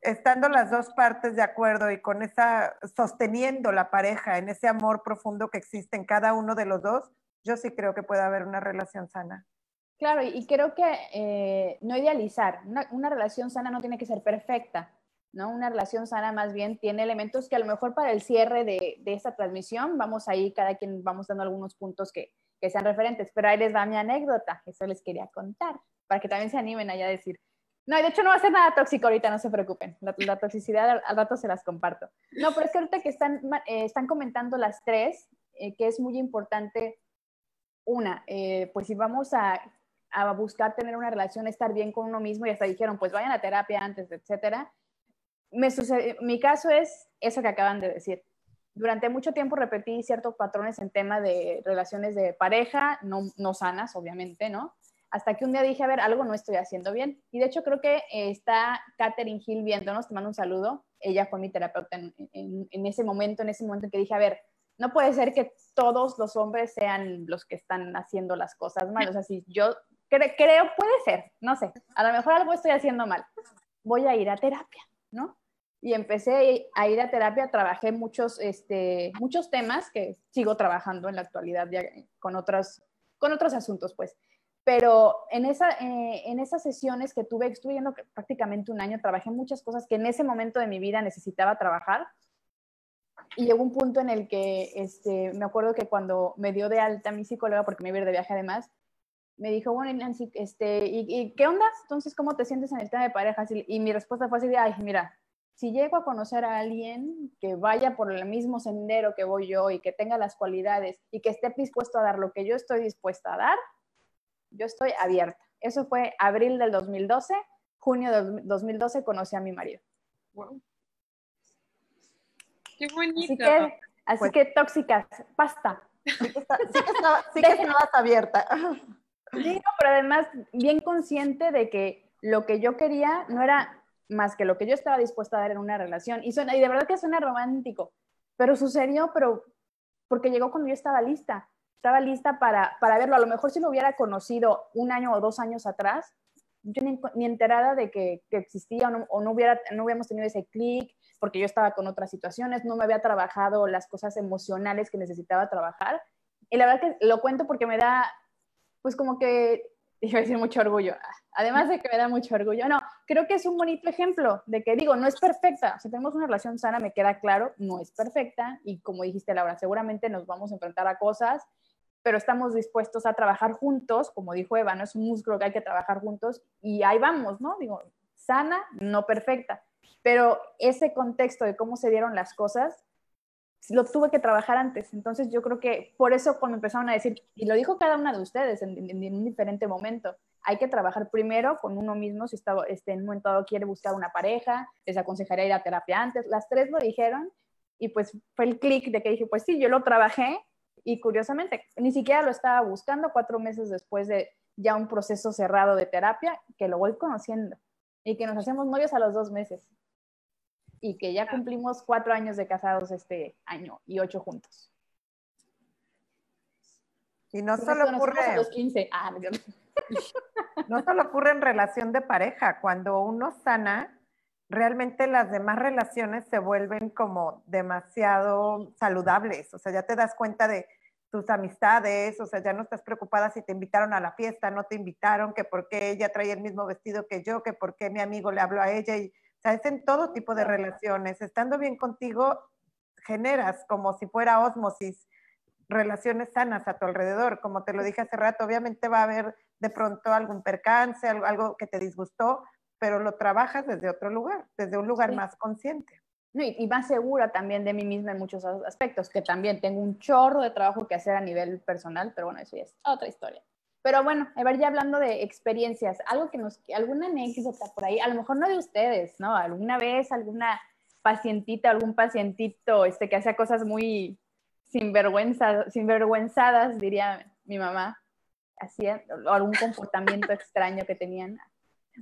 estando las dos partes de acuerdo y con esa, sosteniendo la pareja en ese amor profundo que existe en cada uno de los dos, yo sí creo que puede haber una relación sana. Claro, y creo que eh, no idealizar, una, relación sana no tiene que ser perfecta, ¿no? Una relación sana más bien tiene elementos que a lo mejor para el cierre de, de esta transmisión, vamos ahí, cada quien vamos dando algunos puntos que, que sean referentes, pero ahí les va mi anécdota, eso les quería contar para que también se animen allá a decir. No, de hecho no va a ser nada tóxico ahorita, no se preocupen. La, toxicidad al, rato se las comparto. No, pero es que ahorita que están, eh, están comentando las tres, eh, que es muy importante, una, eh, pues si vamos a, a, buscar tener una relación, estar bien con uno mismo, y hasta dijeron, pues vayan a terapia antes, etcétera. Me sucede, mi caso es eso que acaban de decir. Durante mucho tiempo repetí ciertos patrones en tema de relaciones de pareja, no, no sanas, obviamente, ¿no? Hasta que un día dije, a ver, algo no estoy haciendo bien. Y de hecho creo que eh, está Katherine Hill viéndonos, te mando un saludo. Ella fue mi terapeuta en, ese momento, en ese momento en que dije, a ver, no puede ser que todos los hombres sean los que están haciendo las cosas mal. O sea, si yo creo, puede ser, no sé, a lo mejor algo estoy haciendo mal. Voy a ir a terapia, ¿no? Y empecé a ir a terapia, trabajé muchos, este, muchos temas que sigo trabajando en la actualidad con, otros, con otros asuntos, pues. Pero en, esa, eh, en esas sesiones que tuve, estuve yendo prácticamente un año, trabajé muchas cosas que en ese momento de mi vida necesitaba trabajar. Y llegó un punto en el que este, me acuerdo que cuando me dio de alta mi psicóloga, porque me iba a ir de viaje además, me dijo, bueno, Nancy, este, ¿y, qué onda? Entonces, ¿cómo te sientes en el tema de parejas? Y, y mi respuesta fue así de, ay, mira, si llego a conocer a alguien que vaya por el mismo sendero que voy yo y que tenga las cualidades y que esté dispuesto a dar lo que yo estoy dispuesta a dar, yo estoy abierta. Eso fue abril del 2012, junio del 2012 conocí a mi marido. Wow. Qué bonito. Así pues que, tóxicas, basta. Sí que, estabas abierta. Sí, pero además bien consciente de que lo que yo quería no era más que lo que yo estaba dispuesta a dar en una relación. Y, suena, y de verdad que suena romántico, pero sucedió, pero porque llegó cuando yo estaba lista estaba lista para, para verlo. A lo mejor si lo hubiera conocido un año o dos años atrás, yo ni, enterada de que, existía o, no, hubiera, no hubiéramos tenido ese clic, porque yo estaba con otras situaciones, no me había trabajado las cosas emocionales que necesitaba trabajar. Y la verdad que lo cuento porque me da, pues como que, iba a decir mucho orgullo, además de que me da mucho orgullo, no, creo que es un bonito ejemplo de que digo, no es perfecta, si tenemos una relación sana, me queda claro, no es perfecta y como dijiste Laura, seguramente nos vamos a enfrentar a cosas pero estamos dispuestos a trabajar juntos, como dijo Eva, no es un músculo que hay que trabajar juntos y ahí vamos, ¿no? Digo, sana, no perfecta, pero ese contexto de cómo se dieron las cosas, lo tuve que trabajar antes. Entonces yo creo que por eso cuando empezaron a decir, y lo dijo cada una de ustedes en, un diferente momento, hay que trabajar primero con uno mismo, si está, este, en un momento dado quiere buscar una pareja, les aconsejaría ir a terapia antes, las tres lo dijeron y pues fue el clic de que dije, pues sí, yo lo trabajé y curiosamente, ni siquiera lo estaba buscando cuatro meses después de ya un proceso cerrado de terapia, que lo voy conociendo y que nos hacemos novios a los dos meses y que ya cumplimos cuatro años de casados este año y ocho juntos. Y no solo ocurre... A los 15. Ah, no solo ocurre en relación de pareja, cuando uno sana, realmente las demás relaciones se vuelven como demasiado saludables, o sea, ya te das cuenta de tus amistades, o sea, ya no estás preocupada si te invitaron a la fiesta, no te invitaron, que por qué ella trae el mismo vestido que yo, que por qué mi amigo le habló a ella, y, o sea, es en todo tipo de relaciones. Estando bien contigo, generas como si fuera osmosis relaciones sanas a tu alrededor. Como te lo dije hace rato, obviamente va a haber de pronto algún percance, algo, algo que te disgustó, pero lo trabajas desde otro lugar, desde un lugar más consciente. y, más segura también de mí misma en muchos aspectos, que también tengo un chorro de trabajo que hacer a nivel personal, pero bueno, eso ya es otra historia. Pero bueno, a ver, ya hablando de experiencias, algo que nos, alguna anécdota por ahí, a lo mejor no de ustedes, ¿no? Alguna vez, alguna pacientita, algún pacientito este, que hacía cosas muy sinvergüenza, sinvergüenzadas, diría mi mamá, hacía, o algún comportamiento extraño que tenían.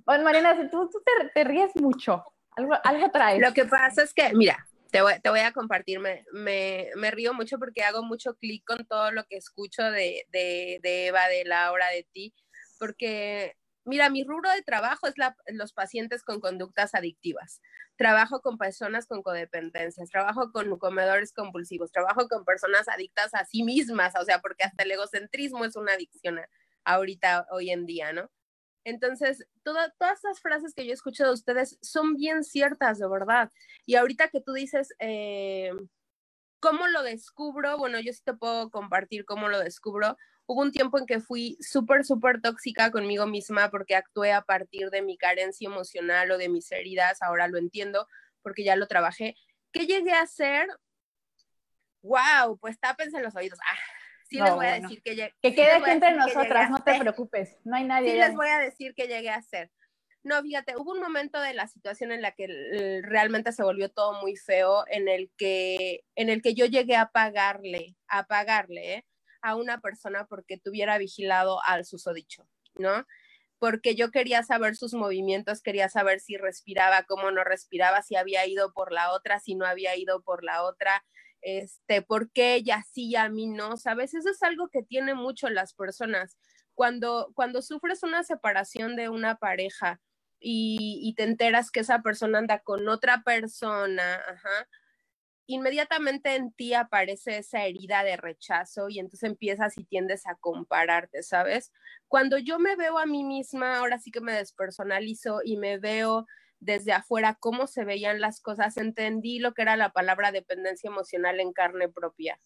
Bueno, Mariana, tú, tú te, ríes mucho. Algo, algo traes. Lo que pasa es que, mira, te voy, te voy a compartir, me, me, río mucho porque hago mucho clic con todo lo que escucho de, de, de, Eva, de Laura, de ti, porque, mira, mi rubro de trabajo es los pacientes con conductas adictivas. Trabajo con personas con codependencias, trabajo con comedores compulsivos, trabajo con personas adictas a sí mismas, o sea, porque hasta el egocentrismo es una adicción ahorita, hoy en día, ¿no? Entonces, todas estas frases que yo escucho de ustedes son bien ciertas, de verdad. Y ahorita que tú dices, eh, ¿cómo lo descubro? Bueno, yo sí te puedo compartir cómo lo descubro. Hubo un tiempo en que fui súper, súper tóxica conmigo misma porque actué a partir de mi carencia emocional o de mis heridas. Ahora lo entiendo porque ya lo trabajé. ¿Qué llegué a hacer? ¡Wow! Pues tápense los oídos. ¡Ah! Sí les voy a decir que llegué. Que quede aquí entre nosotras, no te preocupes, no hay nadie. Sí les voy a decir que llegué a hacer. No, fíjate, hubo un momento de la situación en la que realmente se volvió todo muy feo, en el que, en el que yo llegué a pagarle, a pagarle ¿eh? a una persona porque tuviera vigilado al susodicho, ¿no? Porque yo quería saber sus movimientos, quería saber si respiraba, cómo no respiraba, si había ido por la otra, si no había ido por la otra, este, por qué ella sí y a mí no, ¿sabes? Eso es algo que tiene mucho las personas. Cuando, cuando sufres una separación de una pareja y, te enteras que esa persona anda con otra persona, inmediatamente en ti aparece esa herida de rechazo y entonces empiezas y tiendes a compararte, ¿sabes? Cuando yo me veo a mí misma, ahora sí que me despersonalizo y me veo desde afuera cómo se veían las cosas, entendí lo que era la palabra dependencia emocional en carne propia,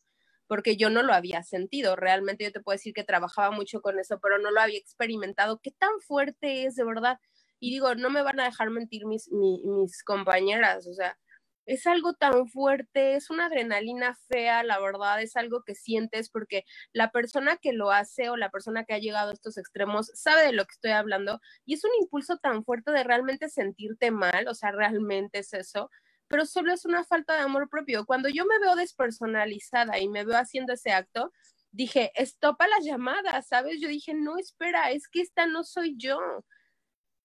porque yo no lo había sentido. Realmente yo te puedo decir que trabajaba mucho con eso, pero no lo había experimentado. ¿Qué tan fuerte es de verdad? Y digo, no me van a dejar mentir mis, mis compañeras, o sea, es algo tan fuerte, es una adrenalina fea, la verdad, es algo que sientes porque la persona que lo hace o la persona que ha llegado a estos extremos sabe de lo que estoy hablando y es un impulso tan fuerte de realmente sentirte mal, o sea, realmente es eso, pero solo es una falta de amor propio. Cuando yo me veo despersonalizada y me veo haciendo ese acto, dije, estopa las llamadas, ¿sabes? Yo dije, no, espera, es que esta no soy yo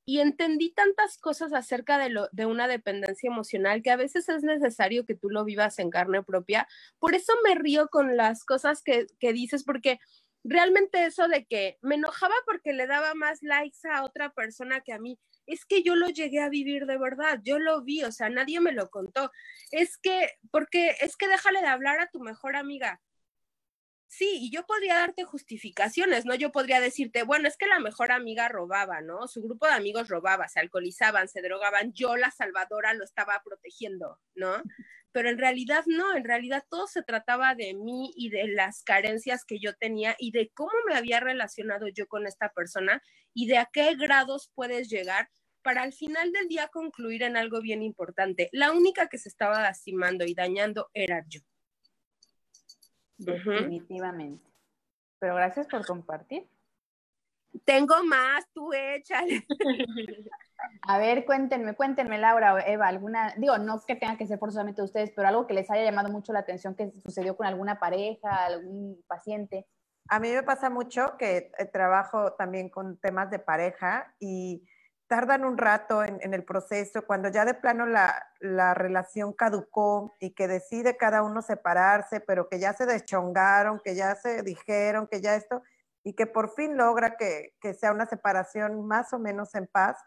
y entendí tantas cosas acerca de, lo, de una dependencia emocional que a veces es necesario que tú lo vivas en carne propia. Por eso me río con las cosas que, que dices, porque realmente eso de que me enojaba porque le daba más likes a otra persona que a mí, es que yo lo llegué a vivir de verdad, yo lo vi, o sea, nadie me lo contó. Es que, porque es que déjale de hablar a tu mejor amiga. Sí, y yo podría darte justificaciones, ¿no? Yo podría decirte, bueno, es que la mejor amiga robaba, ¿no? Su grupo de amigos robaba, se alcoholizaban, se drogaban, yo la salvadora lo estaba protegiendo, ¿no? Pero en realidad no, en realidad todo se trataba de mí y de las carencias que yo tenía y de cómo me había relacionado yo con esta persona y de a qué grados puedes llegar para al final del día concluir en algo bien importante. La única que se estaba lastimando y dañando era yo. Definitivamente. Pero gracias por compartir. Tengo más, tú échale. A ver, cuéntenme, cuéntenme, Laura o Eva, alguna, digo, no que tenga que ser forzosamente ustedes, pero algo que les haya llamado mucho la atención que sucedió con alguna pareja, algún paciente. A mí me pasa mucho que eh, trabajo también con temas de pareja y tardan un rato en, el proceso, cuando ya de plano la, la, relación caducó y que decide cada uno separarse, pero que ya se deschongaron, que ya se dijeron, que ya esto, y que por fin logra que, que sea una separación más o menos en paz.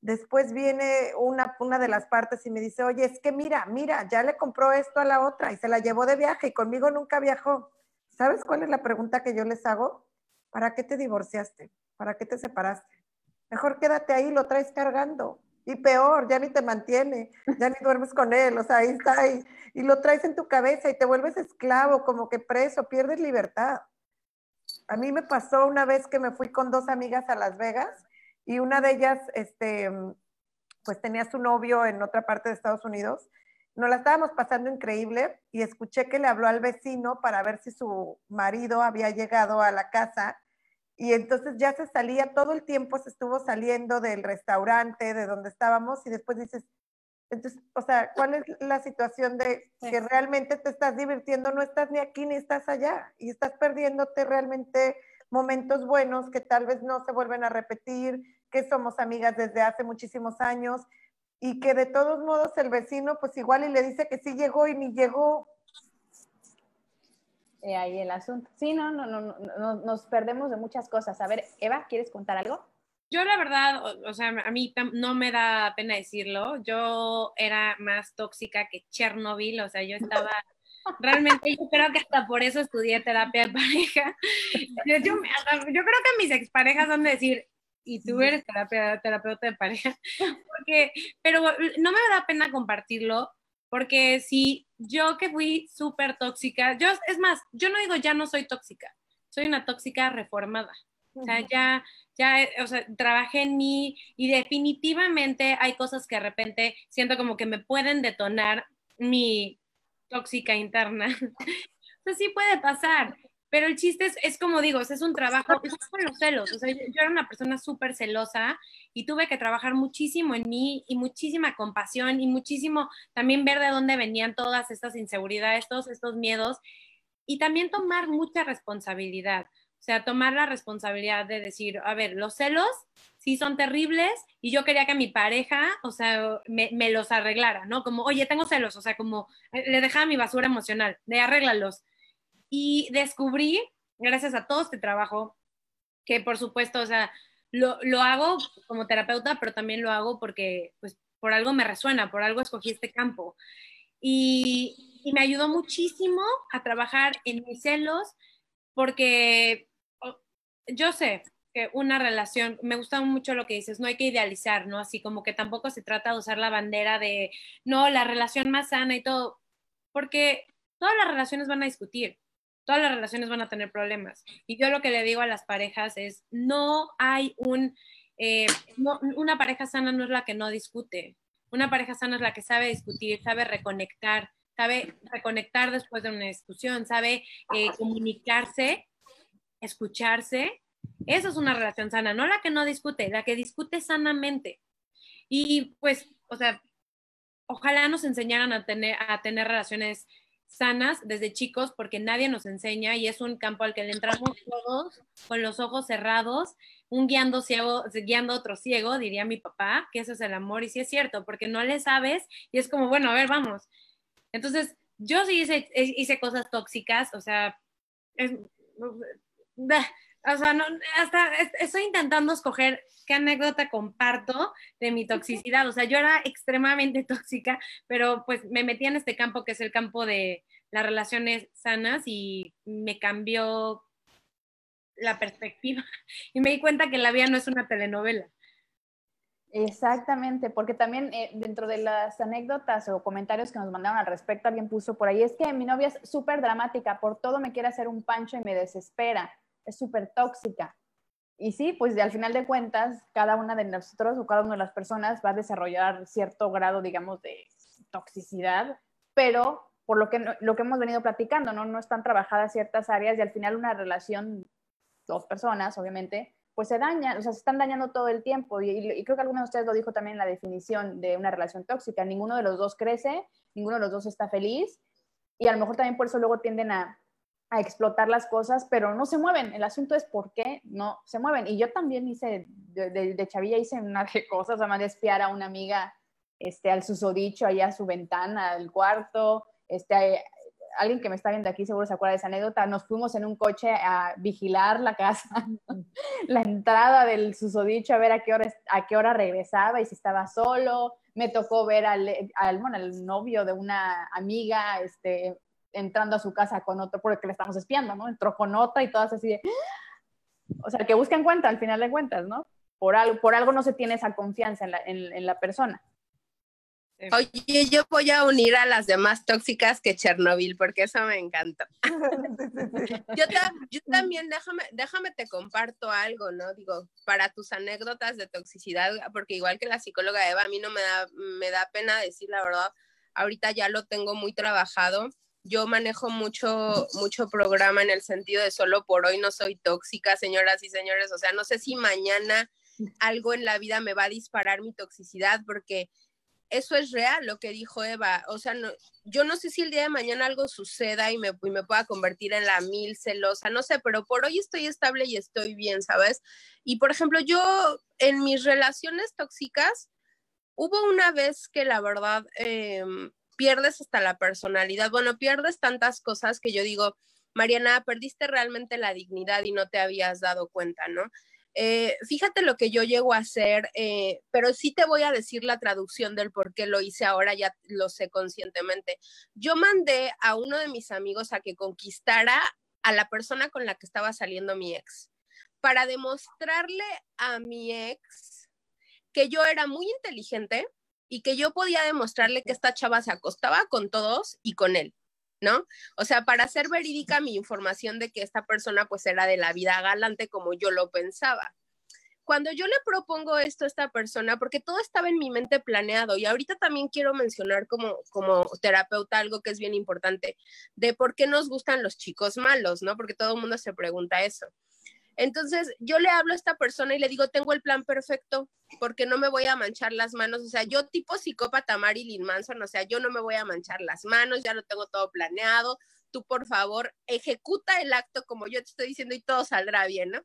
Después viene una, una de las partes y me dice, oye, es que mira, mira, ya le compró esto a la otra y se la llevó de viaje y conmigo nunca viajó. ¿Sabes cuál es la pregunta que yo les hago? ¿Para qué te divorciaste? ¿Para qué te separaste? Mejor quédate ahí, lo traes cargando. Y peor, ya ni te mantiene, ya ni duermes con él, o sea, ahí está, y lo traes en tu cabeza y te vuelves esclavo, como que preso, pierdes libertad. A mí me pasó una vez que me fui con dos amigas a Las Vegas y una de ellas, este, pues tenía su novio en otra parte de Estados Unidos. Nos la estábamos pasando increíble y escuché que le habló al vecino para ver si su marido había llegado a la casa y entonces ya se salía, todo el tiempo se estuvo saliendo del restaurante, de donde estábamos, y después dices, entonces, o sea, ¿cuál es la situación de que realmente te estás divirtiendo? No estás ni aquí ni estás allá, y estás perdiéndote realmente momentos buenos que tal vez no se vuelven a repetir, que somos amigas desde hace muchísimos años, y que de todos modos el vecino pues igual y le dice que sí llegó y ni llegó, eh, ahí el asunto. Sí, no, no, no, no, nos perdemos de muchas cosas. A ver, Eva, ¿quieres contar algo? Yo la verdad, o, sea, a mí no me da pena decirlo, yo era más tóxica que Chernobyl, o sea, yo estaba, realmente yo creo que hasta por eso estudié terapia de pareja. Yo, yo, creo que mis exparejas son de decir, y tú eres terapia, terapeuta de pareja, porque, pero no me da pena compartirlo, porque si yo que fui súper tóxica, yo, es más, yo no digo ya no soy tóxica, soy una tóxica reformada. O sea, ya, ya, o sea, trabajé en mí y definitivamente hay cosas que de repente siento como que me pueden detonar mi tóxica interna. O sí puede pasar, pero el chiste es, es como digo, es un trabajo, es con los celos. O sea, yo, era una persona súper celosa y tuve que trabajar muchísimo en mí y muchísima compasión y muchísimo también ver de dónde venían todas estas inseguridades, todos estos miedos y también tomar mucha responsabilidad. O sea, tomar la responsabilidad de decir, a ver, los celos sí son terribles y yo quería que mi pareja, o sea, me, me los arreglara, ¿no? Como, oye, tengo celos, o sea, como eh, le dejaba mi basura emocional, de arréglalos y descubrí, gracias a todo este trabajo, que por supuesto, o sea, lo, lo hago como terapeuta, pero también lo hago porque, pues, por algo me resuena, por algo escogí este campo. Y, me ayudó muchísimo a trabajar en mis celos, porque yo sé que una relación, me gusta mucho lo que dices, no hay que idealizar, ¿no? Así como que tampoco se trata de usar la bandera de, no, la relación más sana y todo, porque todas las relaciones van a discutir, todas las relaciones van a tener problemas. Y yo lo que le digo a las parejas es, no hay un, eh, una pareja sana no es la que no discute. Una pareja sana es la que sabe discutir, sabe reconectar, sabe reconectar después de una discusión, sabe eh, comunicarse, escucharse. Eso es una relación sana, no la que no discute, la que discute sanamente. Y pues, o sea, ojalá nos enseñaran a tener, a tener relaciones sanas desde chicos porque nadie nos enseña y es un campo al que le entramos todos con los ojos cerrados, un guiando ciego, guiando otro ciego, diría mi papá, que eso es el amor y sí es cierto, porque no le sabes y es como, bueno, a ver, vamos. Entonces, yo sí hice, hice cosas tóxicas, o sea, o sea, no, hasta estoy intentando escoger qué anécdota comparto de mi toxicidad. O sea, yo era extremadamente tóxica, pero pues me metí en este campo que es el campo de las relaciones sanas y me cambió la perspectiva y me di cuenta que la vida no es una telenovela. Exactamente, porque también eh, dentro de las anécdotas o comentarios que nos mandaron al respecto, alguien puso por ahí, es que mi novia es súper dramática, por todo me quiere hacer un pancho y me desespera, es súper tóxica. Y sí, pues al final de cuentas, cada una de nosotros o cada una de las personas va a desarrollar cierto grado, digamos, de toxicidad, pero por lo que, lo que hemos venido platicando, ¿no? No están trabajadas ciertas áreas y al final una relación, dos personas, obviamente, pues se dañan, o sea, se están dañando todo el tiempo. Y, creo que alguno de ustedes lo dijo también la definición de una relación tóxica. Ninguno de los dos crece, ninguno de los dos está feliz. Y a lo mejor también por eso luego tienden a, a explotar las cosas, pero no se mueven. El asunto es por qué no se mueven. Y yo también hice, de, chavilla hice una de cosas, además de espiar a una amiga este, al susodicho, allá a su ventana, al cuarto, este, alguien que me está viendo aquí seguro se acuerda de esa anécdota, nos fuimos en un coche a vigilar la casa, la entrada del susodicho, a ver a qué hora, a qué hora regresaba y si estaba solo. Me tocó ver al, al, bueno, al novio de una amiga este, entrando a su casa con otro, porque le estamos espiando, ¿no? Entró con otra y todas así de... O sea, que buscan cuenta al final de cuentas, ¿no? Por algo, por algo no se tiene esa confianza en la, en la persona. Oye, yo voy a unir a las demás tóxicas que Chernobyl, porque eso me encanta. yo, también, déjame, déjame te comparto algo, ¿no? Digo, para tus anécdotas de toxicidad, porque igual que la psicóloga Eva, a mí no me da, me da pena decir la verdad, ahorita ya lo tengo muy trabajado. Yo manejo mucho, mucho programa en el sentido de solo por hoy no soy tóxica, señoras y señores. O sea, no sé si mañana algo en la vida me va a disparar mi toxicidad, porque eso es real lo que dijo Eva. O sea, no, yo no sé si el día de mañana algo suceda y me, me pueda convertir en la mil celosa, no sé, pero por hoy estoy estable y estoy bien, ¿sabes? Y por ejemplo, yo en mis relaciones tóxicas, hubo una vez que la verdad em, pierdes hasta la personalidad, bueno, pierdes tantas cosas que yo digo, Mariana, perdiste realmente la dignidad y no te habías dado cuenta, ¿no? Eh, fíjate lo que yo llego a hacer, eh, pero sí te voy a decir la traducción del por qué lo hice ahora, ya lo sé conscientemente. Yo mandé a uno de mis amigos a que conquistara a la persona con la que estaba saliendo mi ex, para demostrarle a mi ex que yo era muy inteligente y que yo podía demostrarle que esta chava se acostaba con todos y con él. ¿no? O sea, para hacer verídica mi información de que esta persona pues era de la vida galante como yo lo pensaba. Cuando yo le propongo esto a esta persona, porque todo estaba en mi mente planeado, y ahorita también quiero mencionar como, como terapeuta algo que es bien importante, de por qué nos gustan los chicos malos, ¿no? Porque todo el mundo se pregunta eso. Entonces yo le hablo a esta persona y le digo, tengo el plan perfecto, porque no me voy a manchar las manos. O sea, yo tipo psicópata Marilyn Manson, o sea, yo no me voy a manchar las manos, ya lo tengo todo planeado. Tú, por favor, ejecuta el acto como yo te estoy diciendo y todo saldrá bien, ¿no?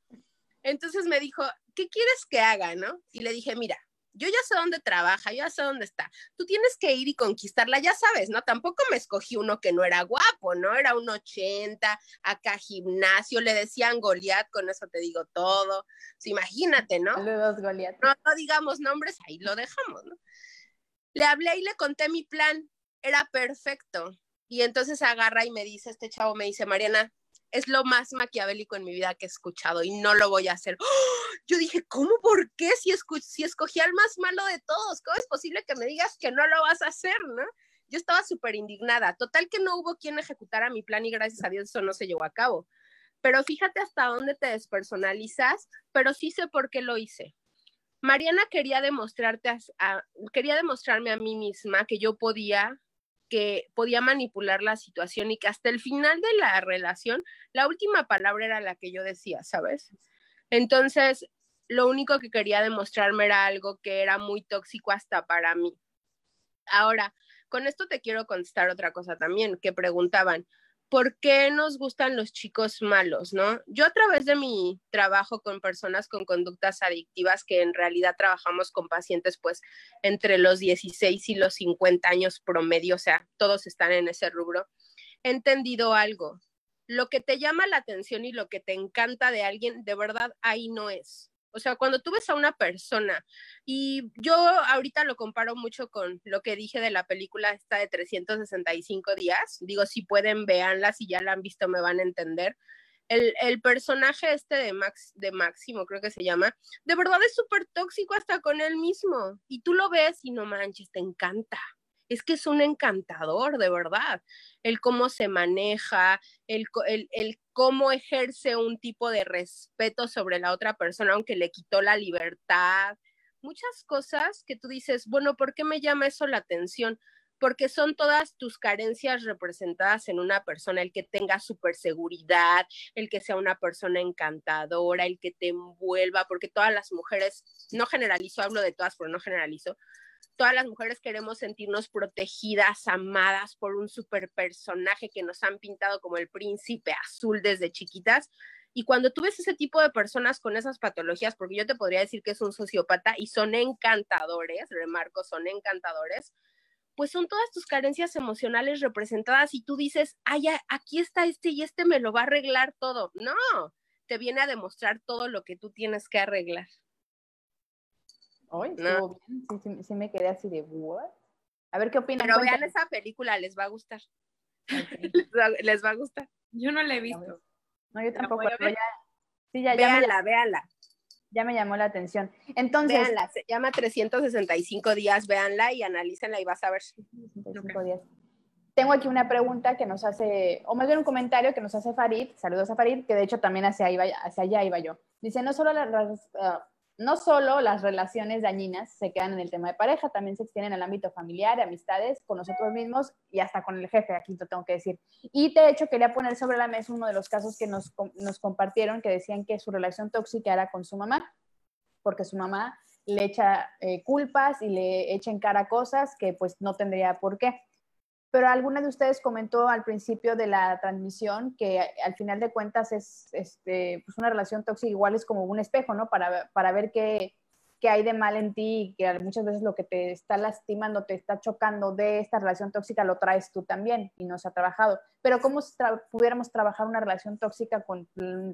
Entonces me dijo, ¿qué quieres que haga, no? Y le dije, mira, yo ya sé dónde trabaja, yo ya sé dónde está. Tú tienes que ir y conquistarla, ya sabes, ¿no? Tampoco me escogí uno que no era guapo, ¿no? Era un 80, acá gimnasio, le decían Goliat, con eso te digo todo. imagínate, ¿no? Saludos, Goliat. No, no digamos nombres, ahí lo dejamos, ¿no? Le hablé y le conté mi plan, era perfecto. Y entonces agarra y me dice, este chavo me dice, Mariana, es lo más maquiavélico en mi vida que he escuchado y no lo voy a hacer. ¡Oh! Yo dije, ¿cómo? ¿Por qué? Si, si escogí al más malo de todos, ¿cómo es posible que me digas que no lo vas a hacer, no? Yo estaba súper indignada. Total que no hubo quien ejecutara mi plan y gracias a Dios eso no se llevó a cabo. Pero fíjate hasta dónde te despersonalizas, pero sí sé por qué lo hice. Mariana quería demostrarte quería demostrarme a mí misma que yo podía que podía manipular la situación y que hasta el final de la relación, la última palabra era la que yo decía, ¿sabes? Entonces, lo único que quería demostrarme era algo que era muy tóxico hasta para mí. Ahora, con esto te quiero contestar otra cosa también, que preguntaban, por qué nos gustan los chicos malos, ¿no? Yo a través de mi trabajo con personas con conductas adictivas, que en realidad trabajamos con pacientes pues entre los 16 y los 50 años promedio, o sea, todos están en ese rubro, he entendido algo. lo que te llama la atención y lo que te encanta de alguien, de verdad ahí no es. O sea, cuando tú ves a una persona, y yo ahorita lo comparo mucho con lo que dije de la película esta de 365 días, digo, si pueden, véanla, si ya la han visto me van a entender. El, personaje este de, Max, de Máximo, creo que se llama, de verdad es súper tóxico hasta con él mismo. Y tú lo ves y no manches, te encanta es que es un encantador, de verdad. El cómo se maneja, el, cómo ejerce un tipo de respeto sobre la otra persona, aunque le quitó la libertad. Muchas cosas que tú dices, bueno, ¿por qué me llama eso la atención? Porque son todas tus carencias representadas en una persona, el que tenga super seguridad, el que sea una persona encantadora, el que te envuelva, porque todas las mujeres, no generalizo, hablo de todas, pero no generalizo, todas las mujeres queremos sentirnos protegidas, amadas por un super personaje que nos han pintado como el príncipe azul desde chiquitas. Y cuando tú ves ese tipo de personas con esas patologías, porque yo te podría decir que es un sociópata y son encantadores, remarco, son encantadores, pues son todas tus carencias emocionales representadas y tú dices, ay, aquí está este y este me lo va a arreglar todo. No, te viene a demostrar todo lo que tú tienes que arreglar. Hoy estuvo bien, sí, sí, me quedé así de, ¿what? A ver qué opinan. Pero vean esa película, les va a gustar. les va a gustar. Yo no la he visto. No, yo tampoco, pero ya, sí, ya, véanla, ya véanla. Ya me llamó la atención. Entonces. Véanla, se llama 365 días, véanla y analícenla y vas a ver. 365 días. Tengo aquí una pregunta que nos hace, o más bien un comentario que nos hace Farid, saludos a Farid, que de hecho también hacia, hacia allá iba yo. Dice, no solo las, uh, no solo las relaciones dañinas se quedan en el tema de pareja, también se extienden al ámbito familiar, amistades, con nosotros mismos y hasta con el jefe, aquí lo tengo que decir. Y de hecho quería poner sobre la mesa uno de los casos que nos, compartieron, que decían que su relación tóxica era con su mamá, porque su mamá le echa eh, culpas y le echa en cara cosas que pues no tendría por qué pero alguna de ustedes comentó al principio de la transmisión que al final de cuentas es este, pues una relación tóxica igual es como un espejo, ¿no? Para, para ver qué, qué, hay de mal en ti y que muchas veces lo que te está lastimando, te está chocando de esta relación tóxica lo traes tú también y no se ha trabajado. Pero ¿cómo pudiéramos trabajar una relación tóxica con,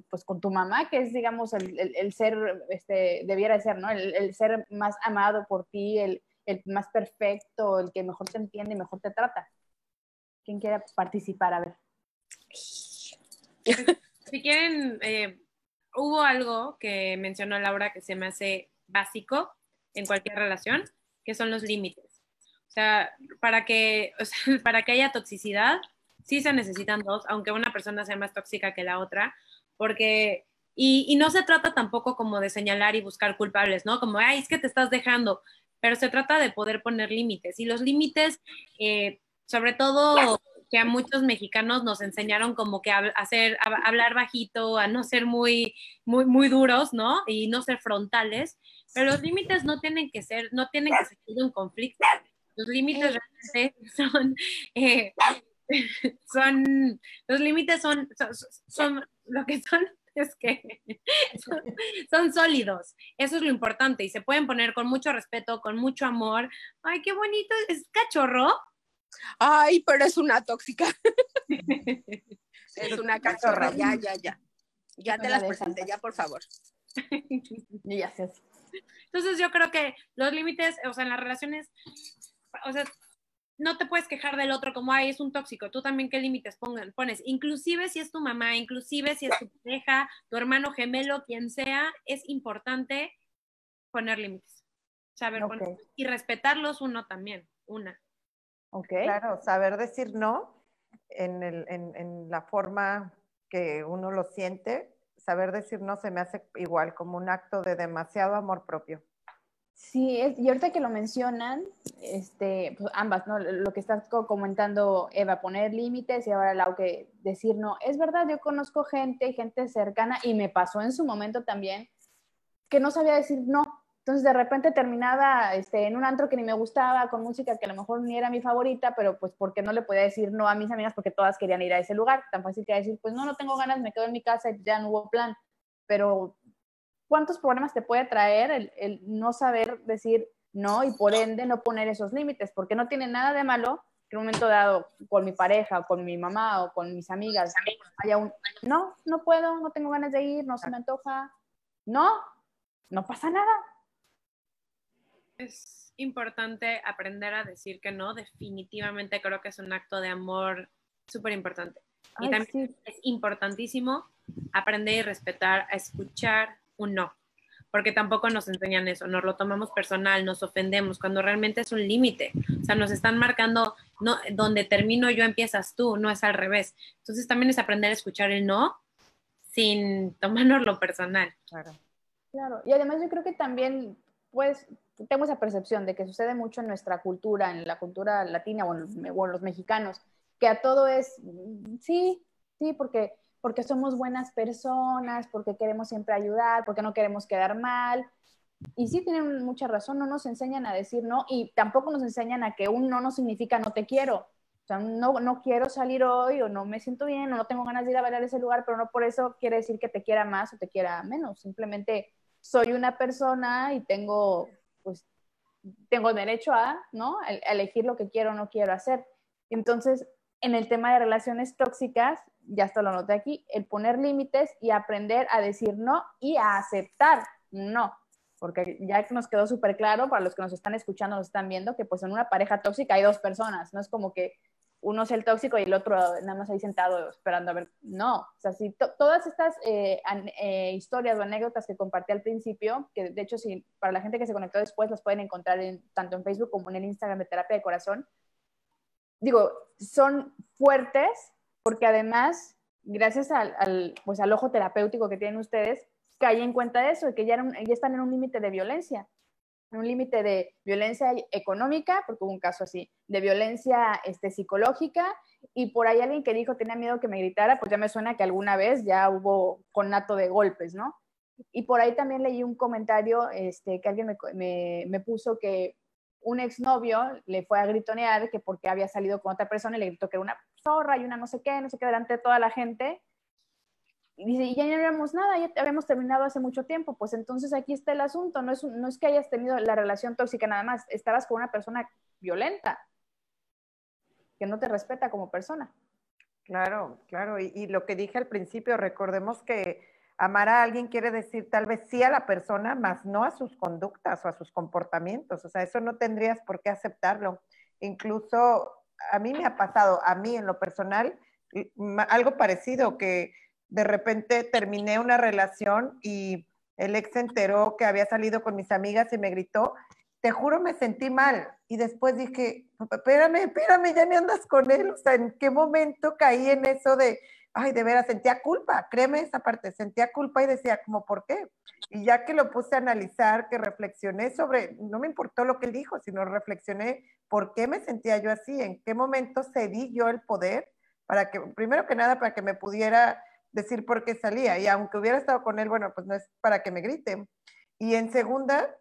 pues, con tu mamá, que es, digamos, el, el, ser, este, debiera ser, ¿no? El, el, ser más amado por ti, el, el más perfecto, el que mejor te entiende y mejor te trata. ¿Quién quiere participar? A ver. Si quieren, eh, hubo algo que mencionó Laura que se me hace básico en cualquier relación, que son los límites. O sea, para que, para que haya toxicidad, sí se necesitan dos, aunque una persona sea más tóxica que la otra, porque, y, no se trata tampoco como de señalar y buscar culpables, ¿no? Como, ay, es que te estás dejando, pero se trata de poder poner límites. Y los límites, eh, sobre todo que a muchos mexicanos nos enseñaron como que a, hacer, hablar bajito, a no ser muy, muy, muy duros, ¿no? Y no ser frontales, pero los límites no tienen que ser, no tienen que ser un conflicto. Los límites realmente son, eh, son, los límites son, son, lo que son es que son, son, sólidos. Eso es lo importante y se pueden poner con mucho respeto, con mucho amor. Ay, qué bonito, es cachorro. Ay, pero es una tóxica. es una cachorra, ya, ya, ya. Ya te las presenté, ya, por favor. ya sé. Entonces yo creo que los límites, o sea, en las relaciones, o sea, no te puedes quejar del otro como, ay, es un tóxico. Tú también qué límites pones. Inclusive si es tu mamá, inclusive si es tu pareja, tu hermano gemelo, quien sea, es importante poner límites. Saber poner, y respetarlos uno también, una. Claro, saber decir no en, el, en, en, la forma que uno lo siente, saber decir no se me hace igual como un acto de demasiado amor propio. Sí, y ahorita que lo mencionan, este, pues ambas, ¿no? Lo que estás comentando, Eva, poner límites y ahora Lau que decir no. Es verdad, yo conozco gente, gente cercana, y me pasó en su momento también, que no sabía decir no. Entonces de repente terminaba este, en un antro que ni me gustaba, con música que a lo mejor ni era mi favorita, pero pues porque no le podía decir no a mis amigas porque todas querían ir a ese lugar. Tan fácil que decir, pues no, no tengo ganas, me quedo en mi casa ya no hubo plan. Pero ¿cuántos problemas te puede traer el, el no saber decir no y por ende no poner esos límites? Porque no tiene nada de malo que en un momento dado con mi pareja o con mi mamá o con mis amigas haya un, no, no puedo, no tengo ganas de ir, no se me antoja, no, no pasa nada. Es importante aprender a decir que no, definitivamente creo que es un acto de amor súper importante. Y también es importantísimo aprender y respetar, a escuchar un no porque tampoco nos enseñan eso, nos lo tomamos personal, nos ofendemos, cuando realmente es un límite. O sea, nos están marcando, no, donde termino yo empiezas tú, no es al revés. Entonces también es aprender a escuchar el no sin tomarnos lo personal. Claro. Claro, y además yo creo que también, pues, tengo esa percepción de que sucede mucho en nuestra cultura, en la cultura latina o en los mexicanos, que a todo es, sí, sí, porque porque somos buenas personas, porque queremos siempre ayudar, porque no queremos quedar mal. Y sí tienen mucha razón, no nos enseñan a decir no y tampoco nos enseñan a que un no no significa no te quiero. O sea, no, no quiero salir hoy o no me siento bien o no tengo ganas de ir a bailar ese lugar, pero no por eso quiere decir que te quiera más o te quiera menos. Simplemente soy una persona y tengo, pues, tengo derecho a, ¿no? Elegir lo que quiero o no quiero hacer. Entonces, en el tema de relaciones tóxicas, ya esto lo noté aquí, el poner límites y aprender a decir no y a aceptar no, porque ya nos quedó súper claro para los que nos están escuchando, nos están viendo, que pues en una pareja tóxica hay dos personas, no es como que uno es el tóxico y el otro nada más ahí sentado esperando a ver, no, o sea, si todas estas eh, eh, historias o anécdotas que compartí al principio, que de hecho si para la gente que se conectó después las pueden encontrar en, tanto en Facebook como en el Instagram de Terapia de Corazón, digo, son fuertes porque además, gracias al, pues, al ojo terapéutico que tienen ustedes, caí en cuenta de eso, que ya, ya están en un límite de violencia, en un límite de violencia económica, porque hubo un caso así, de violencia este, psicológica, y por ahí alguien que dijo tenía miedo que me gritara, pues ya me suena que alguna vez ya hubo conato de golpes, ¿no? Y por ahí también leí un comentario este, que alguien me, me, me puso que un exnovio le fue a gritonear que porque había salido con otra persona y le gritó que era una zorra y una no sé qué, no sé qué, delante de toda la gente. Y y ya no habíamos nada, ya habíamos terminado hace mucho tiempo. Pues entonces aquí está el asunto, no es, no es que hayas tenido la relación tóxica nada más, estabas con una persona violenta, que no te respeta como persona. Claro, claro. y lo que dije al principio, recordemos que Amar a alguien quiere decir tal vez sí a la persona, más no a sus conductas o a sus comportamientos. O sea, eso no tendrías por qué aceptarlo. Incluso a mí me ha pasado, a mí en lo personal, algo parecido, que de repente terminé una relación y el ex se enteró que había salido con mis amigas y me gritó, te juro me sentí mal. Y después dije, espérame, espérame, ya me andas con él. O sea, ¿en qué momento caí en eso de, ay, de veras, sentía culpa, créeme esa parte, sentía culpa y decía, como, ¿por qué? Y ya que lo puse a analizar, que reflexioné sobre, no me importó lo que él dijo, sino reflexioné por qué me sentía yo así, en qué momento cedí yo el poder para que, primero que nada, para que me pudiera decir por qué salía. Y aunque hubiera estado con él, bueno, pues no es para que me grite. Y en segunda,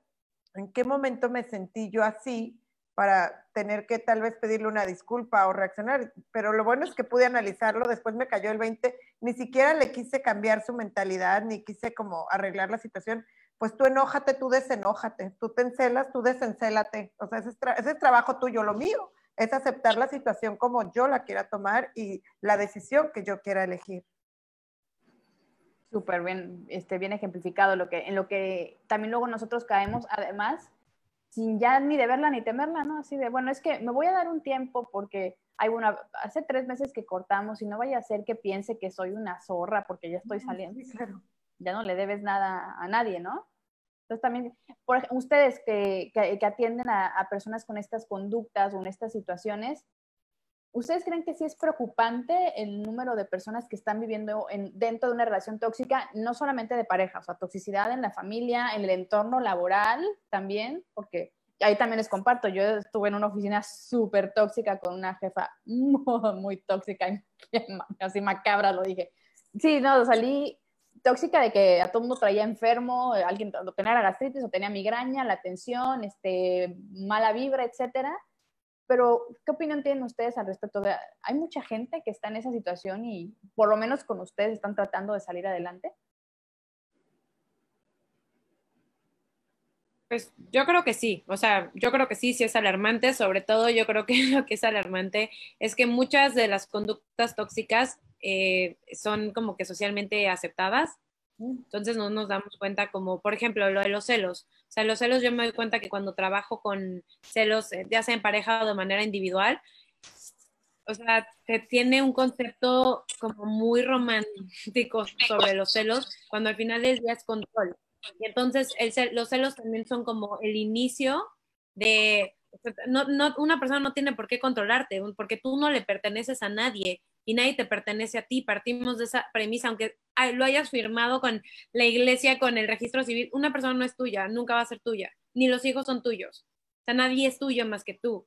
¿en qué momento me sentí yo así para tener que tal vez pedirle una disculpa o reaccionar, pero lo bueno es que pude analizarlo, después me cayó el 20, ni siquiera le quise cambiar su mentalidad, ni quise como arreglar la situación, pues tú enójate, tú desenójate, tú te encelas, tú desencélate, o sea, ese es, ese es trabajo tuyo, lo mío es aceptar la situación como yo la quiera tomar y la decisión que yo quiera elegir. Súper bien, este, bien ejemplificado lo que, en lo que también luego nosotros caemos, además, sin ya ni de verla ni temerla, ¿no? Así de, bueno, es que me voy a dar un tiempo porque hay una, hace tres meses que cortamos y no vaya a ser que piense que soy una zorra porque ya estoy saliendo. claro. Ya no le debes nada a nadie, ¿no? Entonces también, por ustedes que, que, atienden a, a, personas con estas conductas o en estas situaciones, ¿ustedes creen que sí es preocupante el número de personas que están viviendo en, dentro de una relación tóxica, no solamente de pareja, o sea, toxicidad en la familia, en el entorno laboral también? Porque ahí también les comparto, yo estuve en una oficina súper tóxica con una jefa muy, muy tóxica, así macabra lo dije. Sí, no, salí tóxica de que a todo mundo traía enfermo, alguien tenía la gastritis o tenía migraña, la tensión, este, mala vibra, etcétera pero, ¿qué opinión tienen ustedes al respecto? De, ¿Hay mucha gente que está en esa situación y por lo menos con ustedes están tratando de salir adelante? Pues yo creo que sí, o sea, yo creo que sí, sí es alarmante, sobre todo yo creo que lo que es alarmante es que muchas de las conductas tóxicas eh, son como que socialmente aceptadas, entonces no nos damos cuenta como, por ejemplo, lo de los celos, o sea, los celos yo me doy cuenta que cuando trabajo con celos, eh, ya sea en pareja o de manera individual, o sea, se tiene un concepto como muy romántico sobre los celos, cuando al final es día es control. Y entonces los celos también son como el inicio de, no, no, una persona no tiene por qué controlarte, porque tú no le perteneces a nadie y nadie te pertenece a ti. Partimos de esa premisa, aunque lo hayas firmado con la iglesia, con el registro civil, una persona no es tuya, nunca va a ser tuya, ni los hijos son tuyos. O sea, nadie es tuyo más que tú.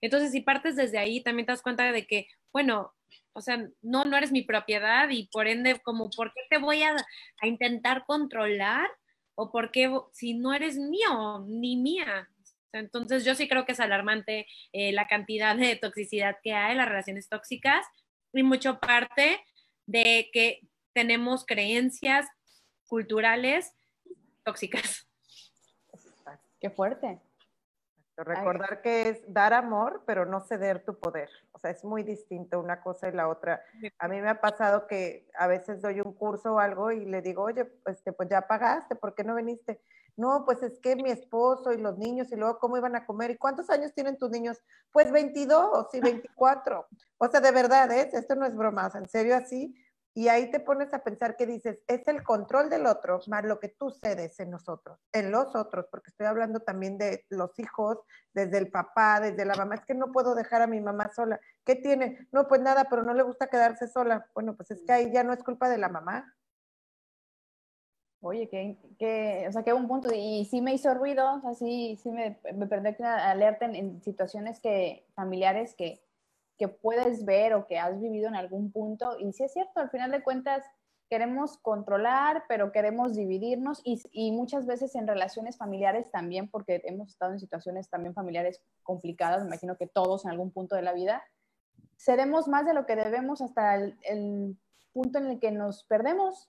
Entonces, si partes desde ahí, también te das cuenta de que, bueno, o sea, no, no eres mi propiedad y por ende, como, ¿por qué te voy a, a intentar controlar? o por qué si no eres mío ni mía. Entonces yo sí creo que es alarmante eh, la cantidad de toxicidad que hay en las relaciones tóxicas y mucho parte de que tenemos creencias culturales tóxicas. Qué fuerte. Recordar que es dar amor, pero no ceder tu poder. O sea, es muy distinto una cosa y la otra. A mí me ha pasado que a veces doy un curso o algo y le digo, oye, este, pues ya pagaste, ¿por qué no viniste? No, pues es que mi esposo y los niños y luego cómo iban a comer. ¿Y cuántos años tienen tus niños? Pues 22 y 24. O sea, de verdad, ¿eh? esto no es broma, en serio así y ahí te pones a pensar que dices, es el control del otro más lo que tú cedes en nosotros, en los otros, porque estoy hablando también de los hijos, desde el papá, desde la mamá. Es que no puedo dejar a mi mamá sola. ¿Qué tiene? No, pues nada, pero no le gusta quedarse sola. Bueno, pues es que ahí ya no es culpa de la mamá. Oye, que, o sea, que un punto, y sí me hizo ruido, o sea, sí, me, me que alerta en situaciones que, familiares que, que puedes ver o que has vivido en algún punto. Y sí es cierto, al final de cuentas queremos controlar, pero queremos dividirnos y, y, muchas veces en relaciones familiares también, porque hemos estado en situaciones también familiares complicadas, me imagino que todos en algún punto de la vida, cedemos más de lo que debemos hasta el, el punto en el que nos perdemos.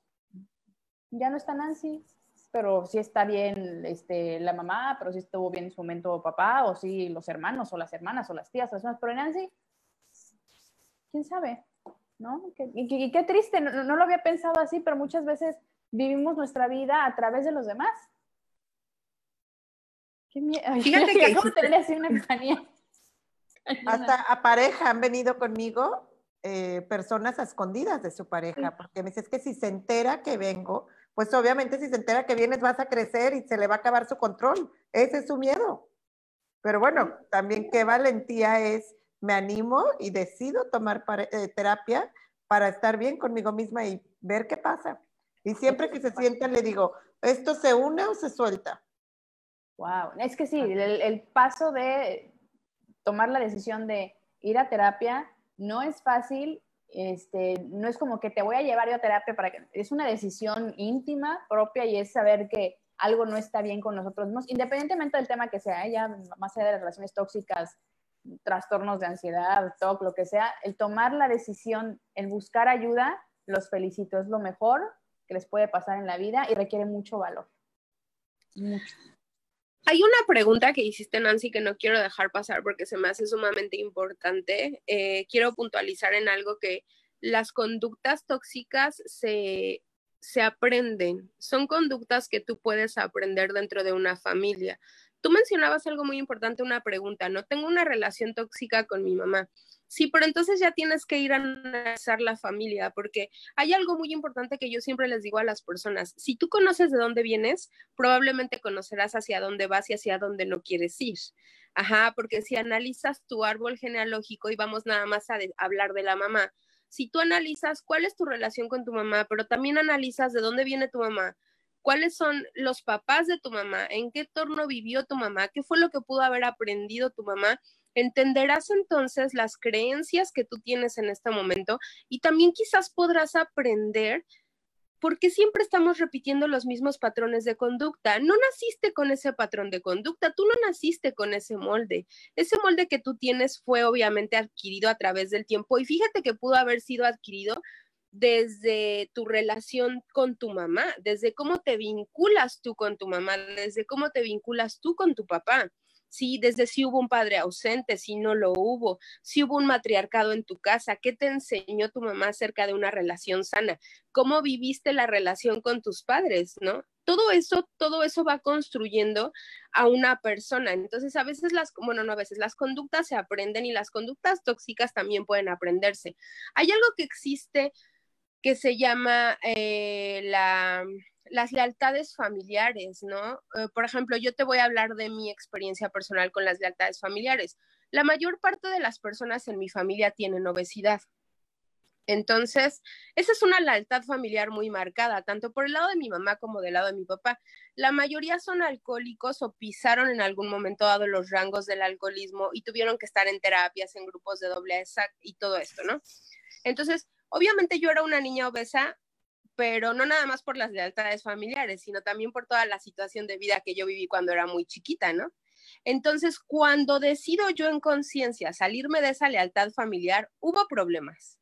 Ya no está Nancy, pero sí está bien este, la mamá, pero sí estuvo bien en su momento papá, o sí los hermanos, o las hermanas, o las tías, o las pero Nancy quién sabe, ¿no? Y, qué triste, no, lo había pensado así, pero muchas veces vivimos nuestra vida a través de los demás. Qué miedo. Fíjate que ¿cómo así una Hasta a pareja han venido conmigo eh, personas escondidas de su pareja, porque me dices que si se entera que vengo, pues obviamente si se entera que vienes vas a crecer y se le va a acabar su control. Ese es su miedo. Pero bueno, también qué valentía es me animo y decido tomar eh, terapia para estar bien conmigo misma y ver qué pasa. Y siempre que se sienta le digo, ¿esto se une o se suelta? Wow, es que sí, el, paso de tomar la decisión de ir a terapia no es fácil, este, no es como que te voy a llevar yo a terapia para que, es una decisión íntima, propia y es saber que algo no está bien con nosotros mismos, independientemente del tema que sea, ¿eh? ya más allá de las relaciones tóxicas, trastornos de ansiedad, TOC, lo que sea, el tomar la decisión, el buscar ayuda, los felicito, es lo mejor que les puede pasar en la vida y requiere mucho valor. Hay una pregunta que hiciste, Nancy, que no quiero dejar pasar porque se me hace sumamente importante. Eh, quiero puntualizar en algo que las conductas tóxicas se, se aprenden. Son conductas que tú puedes aprender dentro de una familia. Tú mencionabas algo muy importante, una pregunta, ¿no? Tengo una relación tóxica con mi mamá. Sí, pero entonces ya tienes que ir a analizar la familia, porque hay algo muy importante que yo siempre les digo a las personas. Si tú conoces de dónde vienes, probablemente conocerás hacia dónde vas y hacia dónde no quieres ir. Ajá, porque si analizas tu árbol genealógico y vamos nada más a hablar de la mamá, si tú analizas cuál es tu relación con tu mamá, pero también analizas de dónde viene tu mamá, cuáles son los papás de tu mamá, en qué torno vivió tu mamá, qué fue lo que pudo haber aprendido tu mamá, entenderás entonces las creencias que tú tienes en este momento y también quizás podrás aprender por qué siempre estamos repitiendo los mismos patrones de conducta. No naciste con ese patrón de conducta, tú no naciste con ese molde. Ese molde que tú tienes fue obviamente adquirido a través del tiempo y fíjate que pudo haber sido adquirido desde tu relación con tu mamá, desde cómo te vinculas tú con tu mamá, desde cómo te vinculas tú con tu papá. Sí, desde si hubo un padre ausente, si no lo hubo, si hubo un matriarcado en tu casa, ¿qué te enseñó tu mamá acerca de una relación sana? ¿Cómo viviste la relación con tus padres, no? Todo eso, todo eso va construyendo a una persona. Entonces, a veces las, bueno, no a veces, las conductas se aprenden y las conductas tóxicas también pueden aprenderse. Hay algo que existe que se llama eh, la las lealtades familiares, ¿no? Eh, por ejemplo, yo te voy a hablar de mi experiencia personal con las lealtades familiares. La mayor parte de las personas en mi familia tienen obesidad. Entonces, esa es una lealtad familiar muy marcada, tanto por el lado de mi mamá como del lado de mi papá. La mayoría son alcohólicos o pisaron en algún momento dado los rangos del alcoholismo y tuvieron que estar en terapias, en grupos de doble y todo esto, ¿no? Entonces, obviamente yo era una niña obesa pero no nada más por las lealtades familiares, sino también por toda la situación de vida que yo viví cuando era muy chiquita, ¿no? Entonces, cuando decido yo en conciencia salirme de esa lealtad familiar, hubo problemas.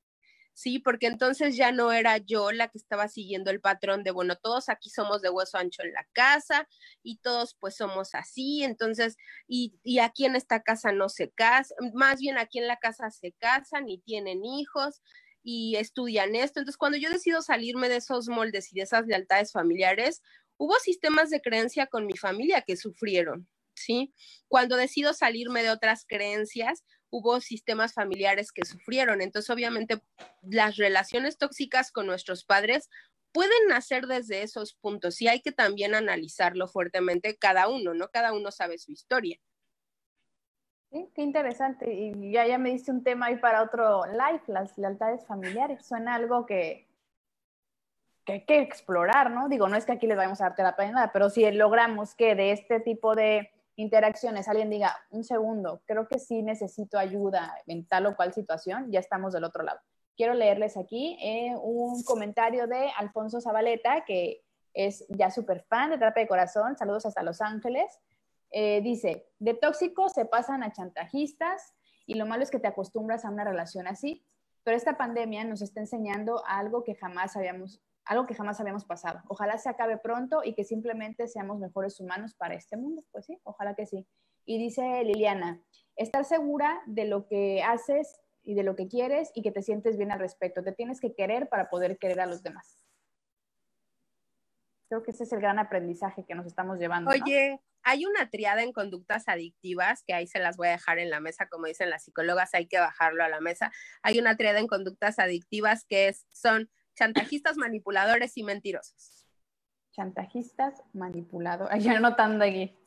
Sí, porque entonces ya no era yo la que estaba siguiendo el patrón de, bueno, todos aquí somos de hueso ancho en la casa y todos pues somos así, entonces, y, y aquí en esta casa no se casan, más bien aquí en la casa se casan y tienen hijos, y estudian esto. Entonces, cuando yo decido salirme de esos moldes y de esas lealtades familiares, hubo sistemas de creencia con mi familia que sufrieron, ¿sí? Cuando decido salirme de otras creencias, hubo sistemas familiares que sufrieron. Entonces, obviamente, las relaciones tóxicas con nuestros padres pueden nacer desde esos puntos y hay que también analizarlo fuertemente cada uno, ¿no? Cada uno sabe su historia. Sí, qué interesante. Y ya, ya me diste un tema ahí para otro live, las lealtades familiares. Suena algo que, que hay que explorar, ¿no? Digo, no es que aquí les vayamos a dar terapia ni nada, pero si logramos que de este tipo de interacciones alguien diga, un segundo, creo que sí necesito ayuda en tal o cual situación, ya estamos del otro lado. Quiero leerles aquí eh, un comentario de Alfonso Zabaleta, que es ya súper fan de Terapia de Corazón. Saludos hasta Los Ángeles. Eh, dice, de tóxicos se pasan a chantajistas y lo malo es que te acostumbras a una relación así, pero esta pandemia nos está enseñando algo que jamás habíamos, algo que jamás habíamos pasado. Ojalá se acabe pronto y que simplemente seamos mejores humanos para este mundo. Pues sí, ojalá que sí. Y dice Liliana, estar segura de lo que haces y de lo que quieres y que te sientes bien al respecto. Te tienes que querer para poder querer a los demás. Creo que ese es el gran aprendizaje que nos estamos llevando. Oye, hay una triada en conductas adictivas, que ahí se las voy a dejar en la mesa, como dicen las psicólogas, hay que bajarlo a la mesa. Hay una triada en conductas adictivas que es, son chantajistas, manipuladores y mentirosos. Chantajistas, manipuladores. Ya anotando aquí.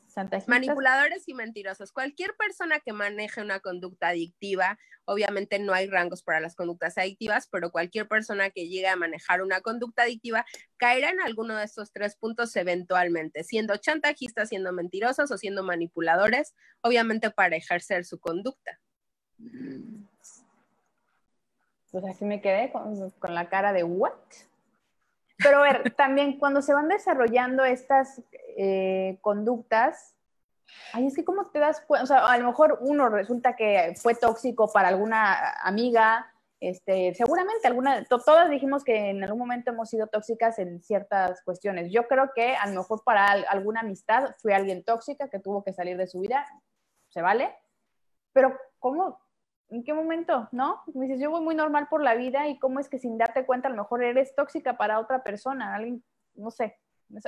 Manipuladores y mentirosos. Cualquier persona que maneje una conducta adictiva, obviamente no hay rangos para las conductas adictivas, pero cualquier persona que llegue a manejar una conducta adictiva caerá en alguno de estos tres puntos eventualmente, siendo chantajistas, siendo mentirosos o siendo manipuladores, obviamente para ejercer su conducta. Pues así me quedé con, con la cara de what? Pero a ver, también cuando se van desarrollando estas eh, conductas, ay, es que cómo te das cuenta, o sea, a lo mejor uno resulta que fue tóxico para alguna amiga, este, seguramente alguna, todas dijimos que en algún momento hemos sido tóxicas en ciertas cuestiones. Yo creo que a lo mejor para alguna amistad fue alguien tóxica que tuvo que salir de su vida, se vale, pero ¿cómo, ¿en qué momento? ¿No? Me dices, yo voy muy normal por la vida y cómo es que sin darte cuenta a lo mejor eres tóxica para otra persona, alguien, no sé,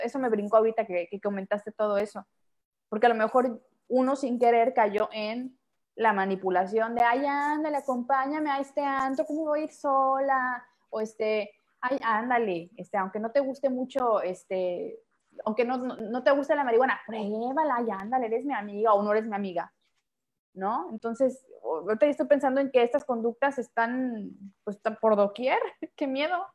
eso, me brincó ahorita que, comentaste todo eso, porque a lo mejor uno sin querer cayó en la manipulación de, ay, ándale, acompáñame a este anto, ¿cómo voy a ir sola? O este, ay, ándale, este, aunque no te guste mucho, este, aunque no, no, te guste la marihuana, pruébala, ay, ándale, eres mi amiga o no eres mi amiga, ¿no? Entonces, ahorita estoy pensando en que estas conductas están, pues, están por doquier. ¡Qué miedo!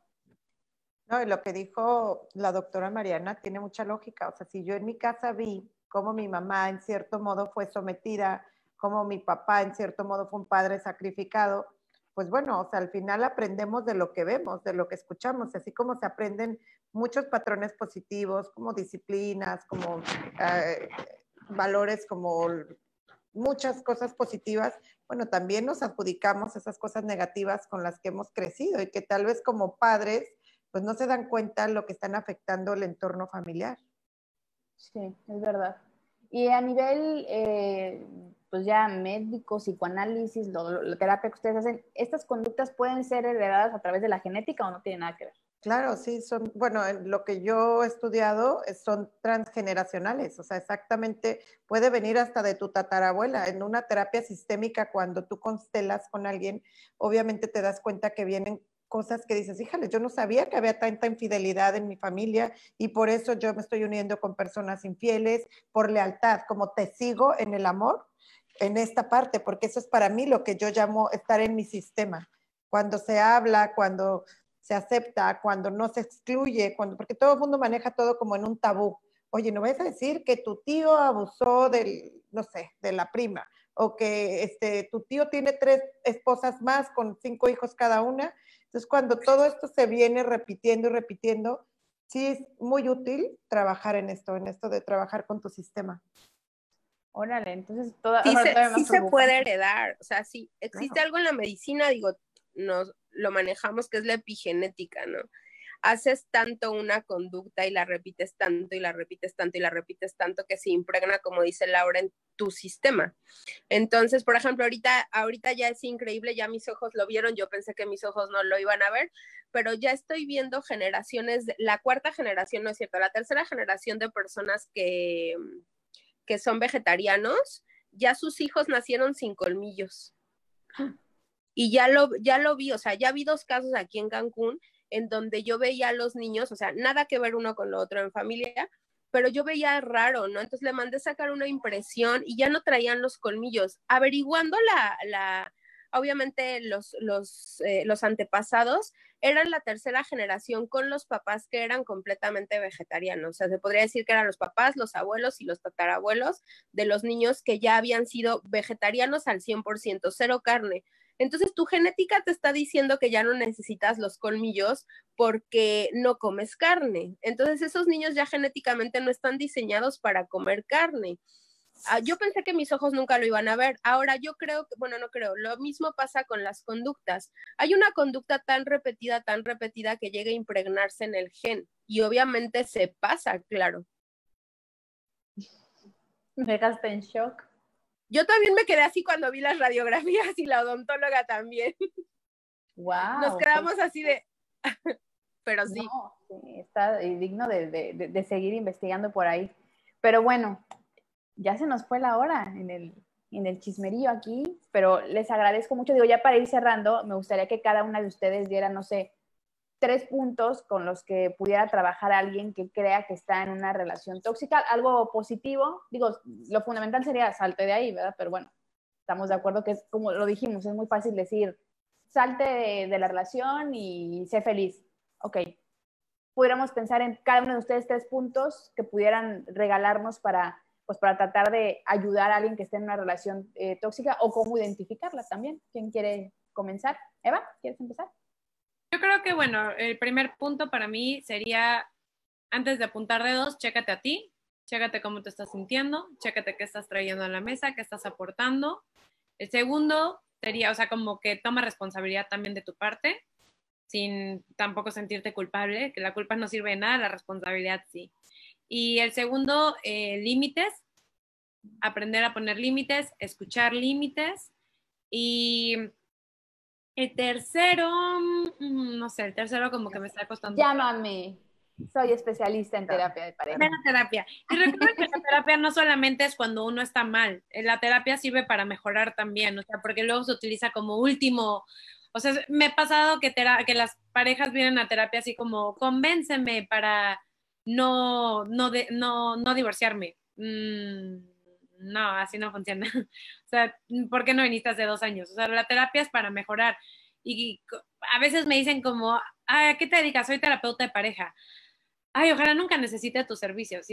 No, y lo que dijo la doctora Mariana tiene mucha lógica. O sea, si yo en mi casa vi cómo mi mamá en cierto modo fue sometida, cómo mi papá en cierto modo fue un padre sacrificado, pues bueno, o sea, al final aprendemos de lo que vemos, de lo que escuchamos, así como se aprenden muchos patrones positivos, como disciplinas, como eh, valores como muchas cosas positivas, bueno, también nos adjudicamos esas cosas negativas con las que hemos crecido y que tal vez como padres, pues no se dan cuenta lo que están afectando el entorno familiar. Sí, es verdad. Y a nivel, eh, pues ya médico, psicoanálisis, la terapia que ustedes hacen, ¿estas conductas pueden ser heredadas a través de la genética o no tienen nada que ver? Claro, sí, son, bueno, lo que yo he estudiado son transgeneracionales, o sea, exactamente puede venir hasta de tu tatarabuela. En una terapia sistémica, cuando tú constelas con alguien, obviamente te das cuenta que vienen cosas que dices, híjale, yo no sabía que había tanta infidelidad en mi familia y por eso yo me estoy uniendo con personas infieles, por lealtad, como te sigo en el amor, en esta parte, porque eso es para mí lo que yo llamo estar en mi sistema. Cuando se habla, cuando se acepta, cuando no se excluye, cuando, porque todo el mundo maneja todo como en un tabú. Oye, no vas a decir que tu tío abusó del, no sé, de la prima, o que este, tu tío tiene tres esposas más con cinco hijos cada una. Entonces, cuando todo esto se viene repitiendo y repitiendo, sí es muy útil trabajar en esto, en esto de trabajar con tu sistema. Órale, entonces toda, sí, se, se, puede heredar, o sea, si existe algo en la medicina, digo, nos lo manejamos, que es la epigenética, ¿no? Haces tanto una conducta y la repites tanto y la repites tanto y la repites tanto que se impregna, como dice Laura, en tu sistema. Entonces, por ejemplo, ahorita, ahorita ya es increíble, ya mis ojos lo vieron, yo pensé que mis ojos no lo iban a ver, pero ya estoy viendo generaciones, la cuarta generación, no es cierto, la tercera generación de personas que, que son vegetarianos, ya sus hijos nacieron sin colmillos. Y ya lo, ya lo vi, o sea, ya vi dos casos aquí en Cancún en donde yo veía a los niños, o sea, nada que ver uno con lo otro en familia, pero yo veía raro, ¿no? Entonces le mandé sacar una impresión y ya no traían los colmillos. Averiguando la, la obviamente los, los, eh, los antepasados eran la tercera generación con los papás que eran completamente vegetarianos. O sea, se podría decir que eran los papás, los abuelos y los tatarabuelos de los niños que ya habían sido vegetarianos al 100%, cero carne. Entonces tu genética te está diciendo que ya no necesitas los colmillos porque no comes carne. Entonces esos niños ya genéticamente no están diseñados para comer carne. Ah, yo pensé que mis ojos nunca lo iban a ver. Ahora yo creo que, bueno, no creo, lo mismo pasa con las conductas. Hay una conducta tan repetida, tan repetida que llega a impregnarse en el gen y obviamente se pasa, claro. Me dejaste en shock. Yo también me quedé así cuando vi las radiografías y la odontóloga también. Wow. Nos quedamos así de, pero sí. está digno de, seguir investigando por ahí. Pero bueno, ya se nos fue la hora en el, en el chismerío aquí, pero les agradezco mucho. Digo, ya para ir cerrando, me gustaría que cada una de ustedes diera, no sé, tres puntos con los que pudiera trabajar alguien que crea que está en una relación tóxica, algo positivo. Digo, lo fundamental sería salte de ahí, ¿verdad? Pero bueno, estamos de acuerdo que es como lo dijimos, es muy fácil decir, salte de, la relación y sé feliz. Ok, pudiéramos pensar en cada uno de ustedes tres puntos que pudieran regalarnos para, pues, para tratar de ayudar a alguien que esté en una relación eh, tóxica o cómo identificarla también. ¿Quién quiere comenzar? Eva, ¿quieres empezar? Que, bueno, el primer punto para mí sería, antes de apuntar dedos, chécate a ti, chécate cómo te estás sintiendo, chécate qué estás trayendo a la mesa, qué estás aportando. El segundo sería, o sea, como que toma responsabilidad también de tu parte, sin tampoco sentirte culpable, que la culpa no sirve de nada, la responsabilidad sí. Y el segundo, eh, límites, aprender a poner límites, escuchar límites y el tercero, mm, no sé, el tercero como que me está costando. Llámame. Soy especialista en terapia de pareja. En terapia. Y recuerda que la terapia no solamente es cuando uno está mal, eh, la terapia sirve para mejorar también, o sea, porque luego se utiliza como último, o sea, me ha pasado que, que las parejas vienen a terapia así como, convénceme para no, no, no, no divorciarme. Mm, no, así no funciona. O sea, ¿por qué no viniste hace dos años? O sea, la terapia es para mejorar. Y a veces me dicen como, ¿a qué te dedicas? Soy terapeuta de pareja. Ay, ojalá nunca necesite tus servicios.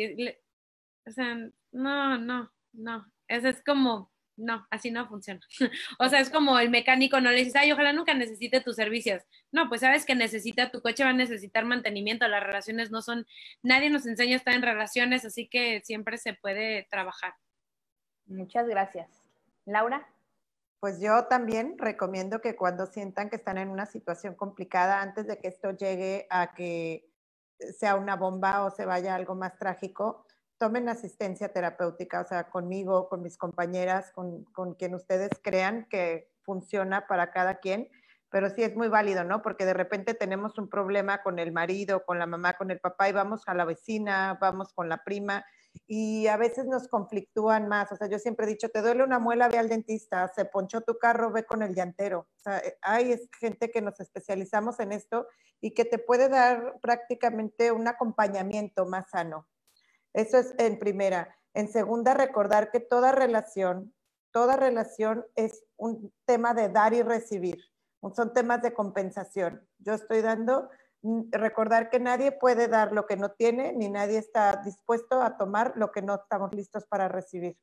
o sea, no, no, no. Eso es como, no, así no funciona. o sea, es como el mecánico no le dices, ay, ojalá nunca necesite tus servicios. No, pues sabes que necesita, tu coche va a necesitar mantenimiento, las relaciones no son, nadie nos enseña a estar en relaciones, así que siempre se puede trabajar. Muchas gracias. Laura. Pues yo también recomiendo que cuando sientan que están en una situación complicada, antes de que esto llegue a que sea una bomba o se vaya algo más trágico, tomen asistencia terapéutica, o sea, conmigo, con mis compañeras, con, con quien ustedes crean que funciona para cada quien, pero sí es muy válido, ¿no? Porque de repente tenemos un problema con el marido, con la mamá, con el papá y vamos a la vecina, vamos con la prima y a veces nos conflictúan más. O sea, yo siempre he dicho, te duele una muela, ve al dentista, se ponchó tu carro, ve con el llantero. O sea, eh, hay gente que nos especializamos en esto y que te puede dar prácticamente un acompañamiento más sano. Eso es en primera. En segunda, recordar que toda relación, toda relación es un tema de dar y recibir. Son temas de compensación. Yo estoy dando, recordar que nadie puede dar lo que no tiene, ni nadie está dispuesto a tomar lo que no estamos listos para recibir.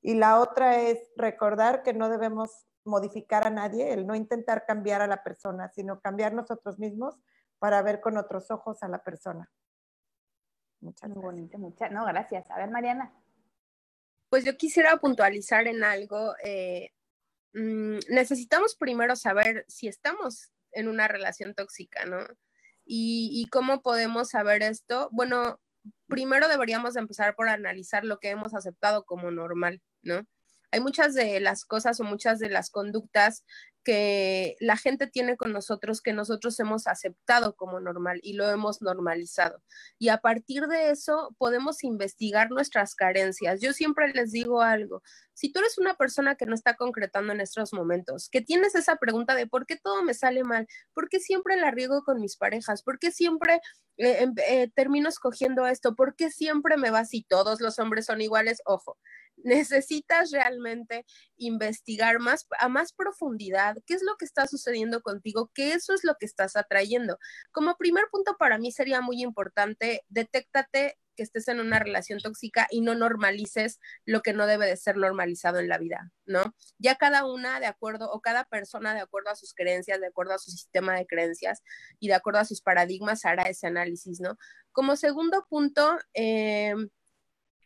Y la otra es recordar que no debemos modificar a nadie, el no intentar cambiar a la persona, sino cambiar nosotros mismos para ver con otros ojos a la persona. Muchas Muy bonito, muchas. No, gracias. A ver, Mariana. Pues yo quisiera puntualizar en algo. Eh, mm, necesitamos primero saber si estamos en una relación tóxica, ¿no? Y, cómo podemos saber esto. Bueno, primero deberíamos empezar por analizar lo que hemos aceptado como normal, ¿no? Hay muchas de las cosas o muchas de las conductas que la gente tiene con nosotros que nosotros hemos aceptado como normal y lo hemos normalizado. Y a partir de eso podemos investigar nuestras carencias. Yo siempre les digo algo, si tú eres una persona que no está concretando en estos momentos, que tienes esa pregunta de por qué todo me sale mal, por qué siempre la riego con mis parejas, por qué siempre eh, em, eh, termino escogiendo esto, por qué siempre me va así, todos los hombres son iguales, ojo, necesitas realmente investigar más a más profundidad qué es lo que está sucediendo contigo, que eso es lo que estás atrayendo. Como primer punto para mí sería muy importante, detéctate que estés en una relación tóxica y no normalices lo que no debe de ser normalizado en la vida, ¿no? Ya cada una de acuerdo o cada persona de acuerdo a sus creencias, de acuerdo a su sistema de creencias y de acuerdo a sus paradigmas hará ese análisis, ¿no? Como segundo punto, eh,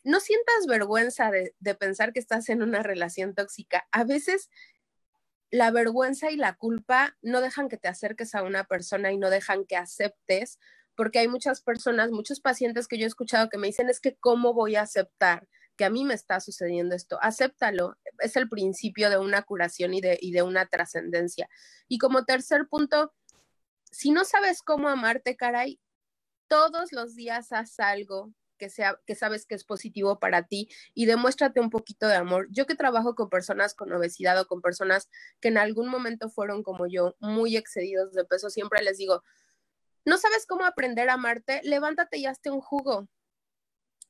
no sientas vergüenza de, pensar que estás en una relación tóxica. A veces la vergüenza y la culpa no dejan que te acerques a una persona y no dejan que aceptes, porque hay muchas personas, muchos pacientes que yo he escuchado que me dicen es que cómo voy a aceptar que a mí me está sucediendo esto. Acéptalo, es el principio de una curación y de, y de una trascendencia. Y como tercer punto, si no sabes cómo amarte, caray, todos los días haz algo que, sea, que sabes que es positivo para ti y demuéstrate un poquito de amor. Yo que trabajo con personas con obesidad o con personas que en algún momento fueron como yo, muy excedidos de peso, siempre les digo, ¿no sabes cómo aprender a amarte? Levántate y hazte un jugo.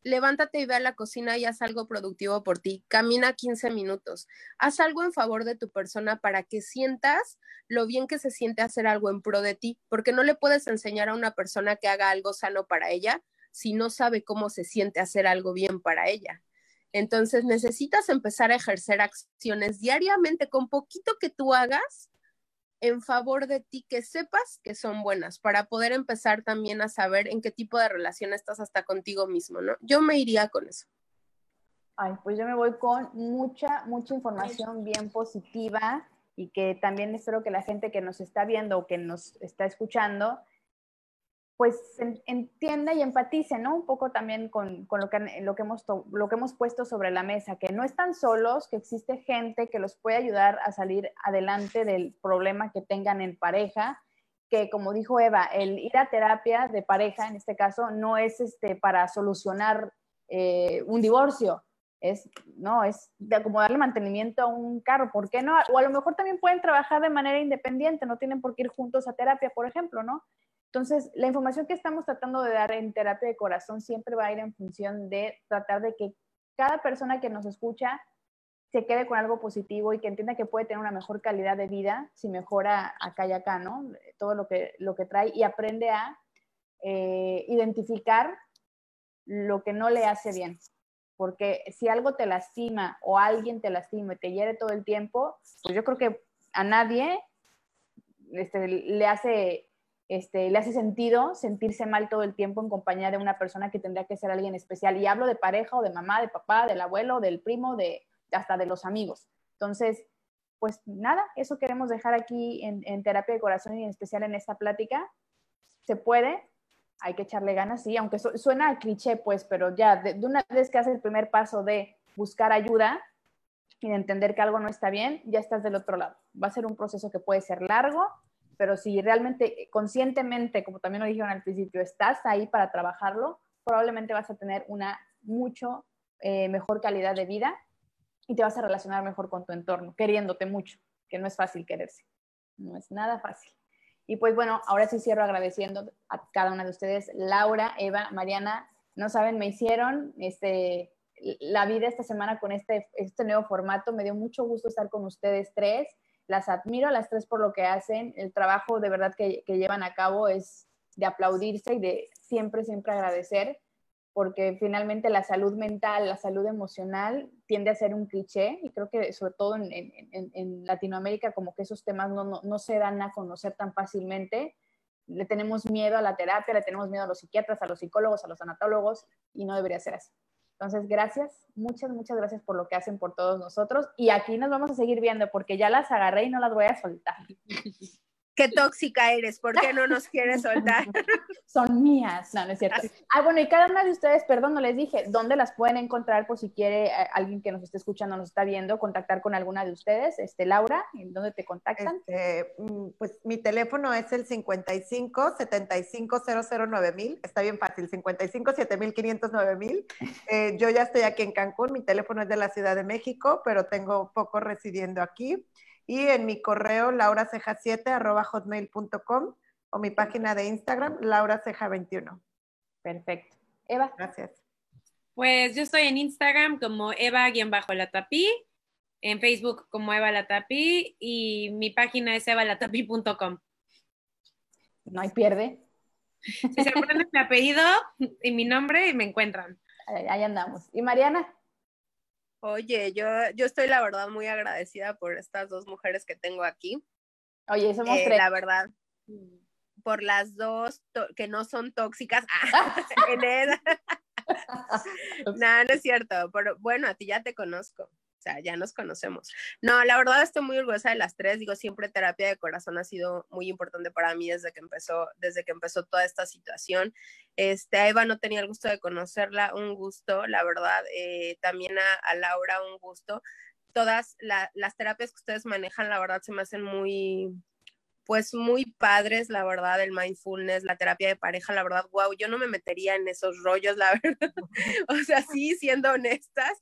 Levántate y ve a la cocina y haz algo productivo por ti. Camina 15 minutos. Haz algo en favor de tu persona para que sientas lo bien que se siente hacer algo en pro de ti, porque no le puedes enseñar a una persona que haga algo sano para ella si no sabe cómo se siente hacer algo bien para ella. Entonces necesitas empezar a ejercer acciones diariamente con poquito que tú hagas en favor de ti, que sepas que son buenas, para poder empezar también a saber en qué tipo de relación estás hasta contigo mismo, ¿no? Yo me iría con eso. Ay, pues yo me voy con mucha, mucha información bien positiva y que también espero que la gente que nos está viendo o que nos está escuchando pues entienda y empatice, ¿no? Un poco también con, lo, que, lo, que hemos lo que hemos puesto sobre la mesa, que no están solos, que existe gente que los puede ayudar a salir adelante del problema que tengan en pareja, que como dijo Eva, el ir a terapia de pareja, en este caso, no es este, para solucionar eh, un divorcio, es, no, es de como darle mantenimiento a un carro, ¿por qué no? O a lo mejor también pueden trabajar de manera independiente, no tienen por qué ir juntos a terapia, por ejemplo, ¿no? Entonces, la información que estamos tratando de dar en terapia de corazón siempre va a ir en función de tratar de que cada persona que nos escucha se quede con algo positivo y que entienda que puede tener una mejor calidad de vida si mejora acá y acá, ¿no? Todo lo que, lo que trae y aprende a eh, identificar lo que no le hace bien. Porque si algo te lastima o alguien te lastima y te hiere todo el tiempo, pues yo creo que a nadie este, le hace este, le hace sentido sentirse mal todo el tiempo en compañía de una persona que tendría que ser alguien especial. Y hablo de pareja o de mamá, de papá, del abuelo, del primo, de, hasta de los amigos. Entonces, pues nada, eso queremos dejar aquí en, terapia de corazón y en especial en esta plática. Se puede, hay que echarle ganas, sí, aunque suena cliché, pues, pero ya de, una vez que haces el primer paso de buscar ayuda y de entender que algo no está bien, ya estás del otro lado. Va a ser un proceso que puede ser largo, pero si realmente conscientemente, como también lo dijeron al principio, estás ahí para trabajarlo, probablemente vas a tener una mucho eh, mejor calidad de vida y te vas a relacionar mejor con tu entorno, queriéndote mucho, que no es fácil quererse, no es nada fácil. Y pues bueno, ahora sí cierro agradeciendo a cada una de ustedes, Laura, Eva, Mariana, no saben, me hicieron este, la vida esta semana con este, este nuevo formato, me dio mucho gusto estar con ustedes tres, las admiro a las tres por lo que hacen, el trabajo de verdad que, llevan a cabo es de aplaudirse y de siempre, siempre agradecer porque finalmente la salud mental, la salud emocional tiende a ser un cliché y creo que sobre todo en, Latinoamérica como que esos temas no, se dan a conocer tan fácilmente. Le tenemos miedo a la terapia, le tenemos miedo a los psiquiatras, a los psicólogos, a los anatólogos y no debería ser así. Entonces, gracias, muchas, muchas gracias por lo que hacen por todos nosotros y aquí nos vamos a seguir viendo porque ya las agarré y no las voy a soltar. qué tóxica eres, ¿por qué no nos quieres soltar? Son mías, no, no es cierto. Ah, bueno, y cada una de ustedes, perdón, no les dije, ¿dónde las pueden encontrar por si quiere eh, alguien que nos esté escuchando, nos está viendo, contactar con alguna de ustedes? Este, Laura, ¿en dónde te contactan? Este, mm, pues mi teléfono es el 55 75 mil, está bien fácil, 55 7509 mil. Eh, yo ya estoy aquí en Cancún, mi teléfono es de la Ciudad de México, pero tengo poco residiendo aquí y en mi correo lauraceja7 arroba hotmail.com o mi página de Instagram lauraceja21. Perfecto. Eva. Gracias. Pues yo estoy en Instagram como eva-latapí, en Facebook como Eva Latapí y mi página es evalatapí.com. No hay pierde. Si se ponen mi apellido y mi nombre, me encuentran. Ahí andamos. ¿Y Mariana? Oye, yo, yo estoy la verdad muy agradecida por estas dos mujeres que tengo aquí. Oye, somos eh, tres. La verdad, por las dos que no son tóxicas. en no, no es cierto, pero bueno, a ti ya te conozco. O sea, ya nos conocemos. No, la verdad estoy muy orgullosa de las tres. Digo, siempre terapia de corazón ha sido muy importante para mí desde que empezó, desde que empezó toda esta situación. Este, a Eva no tenía el gusto de conocerla, un gusto, la verdad. Eh, también a, Laura, un gusto. Todas las terapias que ustedes manejan, la verdad, se me hacen muy, pues muy padres, la verdad, el mindfulness, la terapia de pareja, la verdad, wow, yo no me metería en esos rollos, la verdad, o sea, sí, siendo honestas.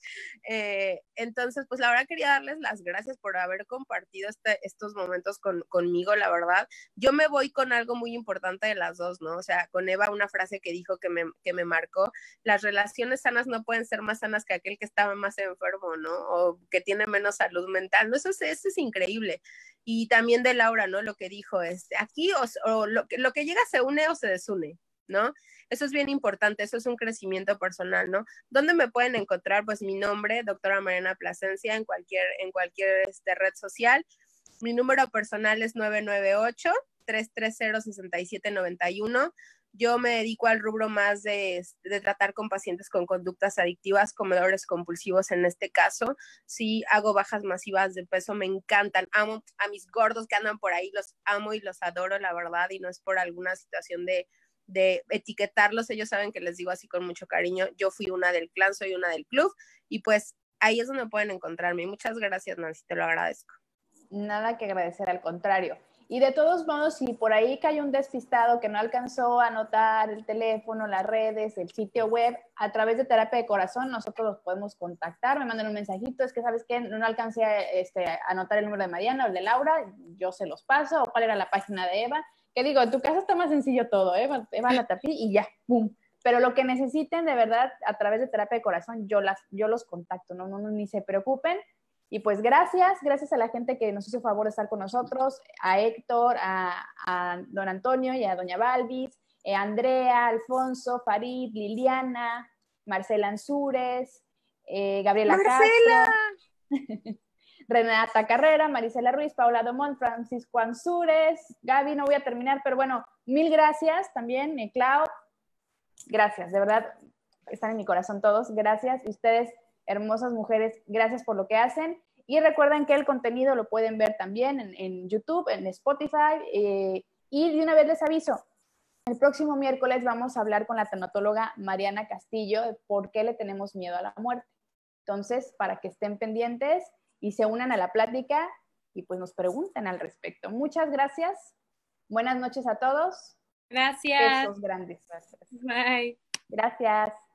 Eh, entonces, pues la verdad quería darles las gracias por haber compartido este, estos momentos conmigo, la verdad. Yo me voy con algo muy importante de las dos, ¿no? O sea, con Eva una frase que dijo que me, que me marcó, las relaciones sanas no pueden ser más sanas que aquel que estaba más enfermo, ¿no? O que tiene menos salud mental, ¿no? Eso es, eso es increíble y también de Laura, ¿no? Lo que dijo, este, aquí o, lo, lo que llega se une o se desune, ¿no? Eso es bien importante, eso es un crecimiento personal, ¿no? ¿Dónde me pueden encontrar? Pues mi nombre, doctora Mariana Plasencia, en cualquier, en cualquier este, red social. Mi número personal es 998 330 6791 yo me dedico al rubro más de, tratar con pacientes con conductas adictivas, comedores compulsivos en este caso. Sí, hago bajas masivas de peso, me encantan. Amo a mis gordos que andan por ahí, los amo y los adoro, la verdad, y no es por alguna situación de, de etiquetarlos. Ellos saben que les digo así con mucho cariño. Yo fui una del clan, soy una del club, y pues ahí es donde pueden encontrarme. Muchas gracias, Nancy, te lo agradezco. Nada que agradecer, al contrario. Y de todos modos, si por ahí cae un despistado que no alcanzó a anotar el teléfono, las redes, el sitio web, a través de terapia de corazón, nosotros los podemos contactar, me mandan un mensajito, es que sabes que no alcancé a, este, anotar el número de Mariana o el de Laura, yo se los paso, o cuál era la página de Eva. Que digo, en tu caso está más sencillo todo, ¿eh? Eva la tapí y ya, ¡pum! Pero lo que necesiten de verdad a través de terapia de corazón, yo, las, yo los contacto, no, no, no ni se preocupen y pues gracias, gracias a la gente que nos hizo favor de estar con nosotros, a Héctor, a, don Antonio y a doña Balvis, eh, Andrea, Alfonso, Farid, Liliana, Marcela Ansúrez, eh, Gabriela Marcela. Renata Carrera, Marisela Ruiz, Paula Domón, Francisco Ansúrez, Gaby, no voy a terminar, pero bueno, mil gracias también, eh, Clau, gracias, de verdad, están en mi corazón todos, gracias, y ustedes hermosas mujeres, gracias por lo que hacen. Y recuerden que el contenido lo pueden ver también en, YouTube, en Spotify. Eh, y de una vez les aviso, el próximo miércoles vamos a hablar con la tanatóloga Mariana Castillo de por qué le tenemos miedo a la muerte. Entonces, para que estén pendientes y se unan a la plática y pues nos pregunten al respecto. Muchas gracias. Buenas noches a todos. Gracias. Besos grandes. Bye. Gracias.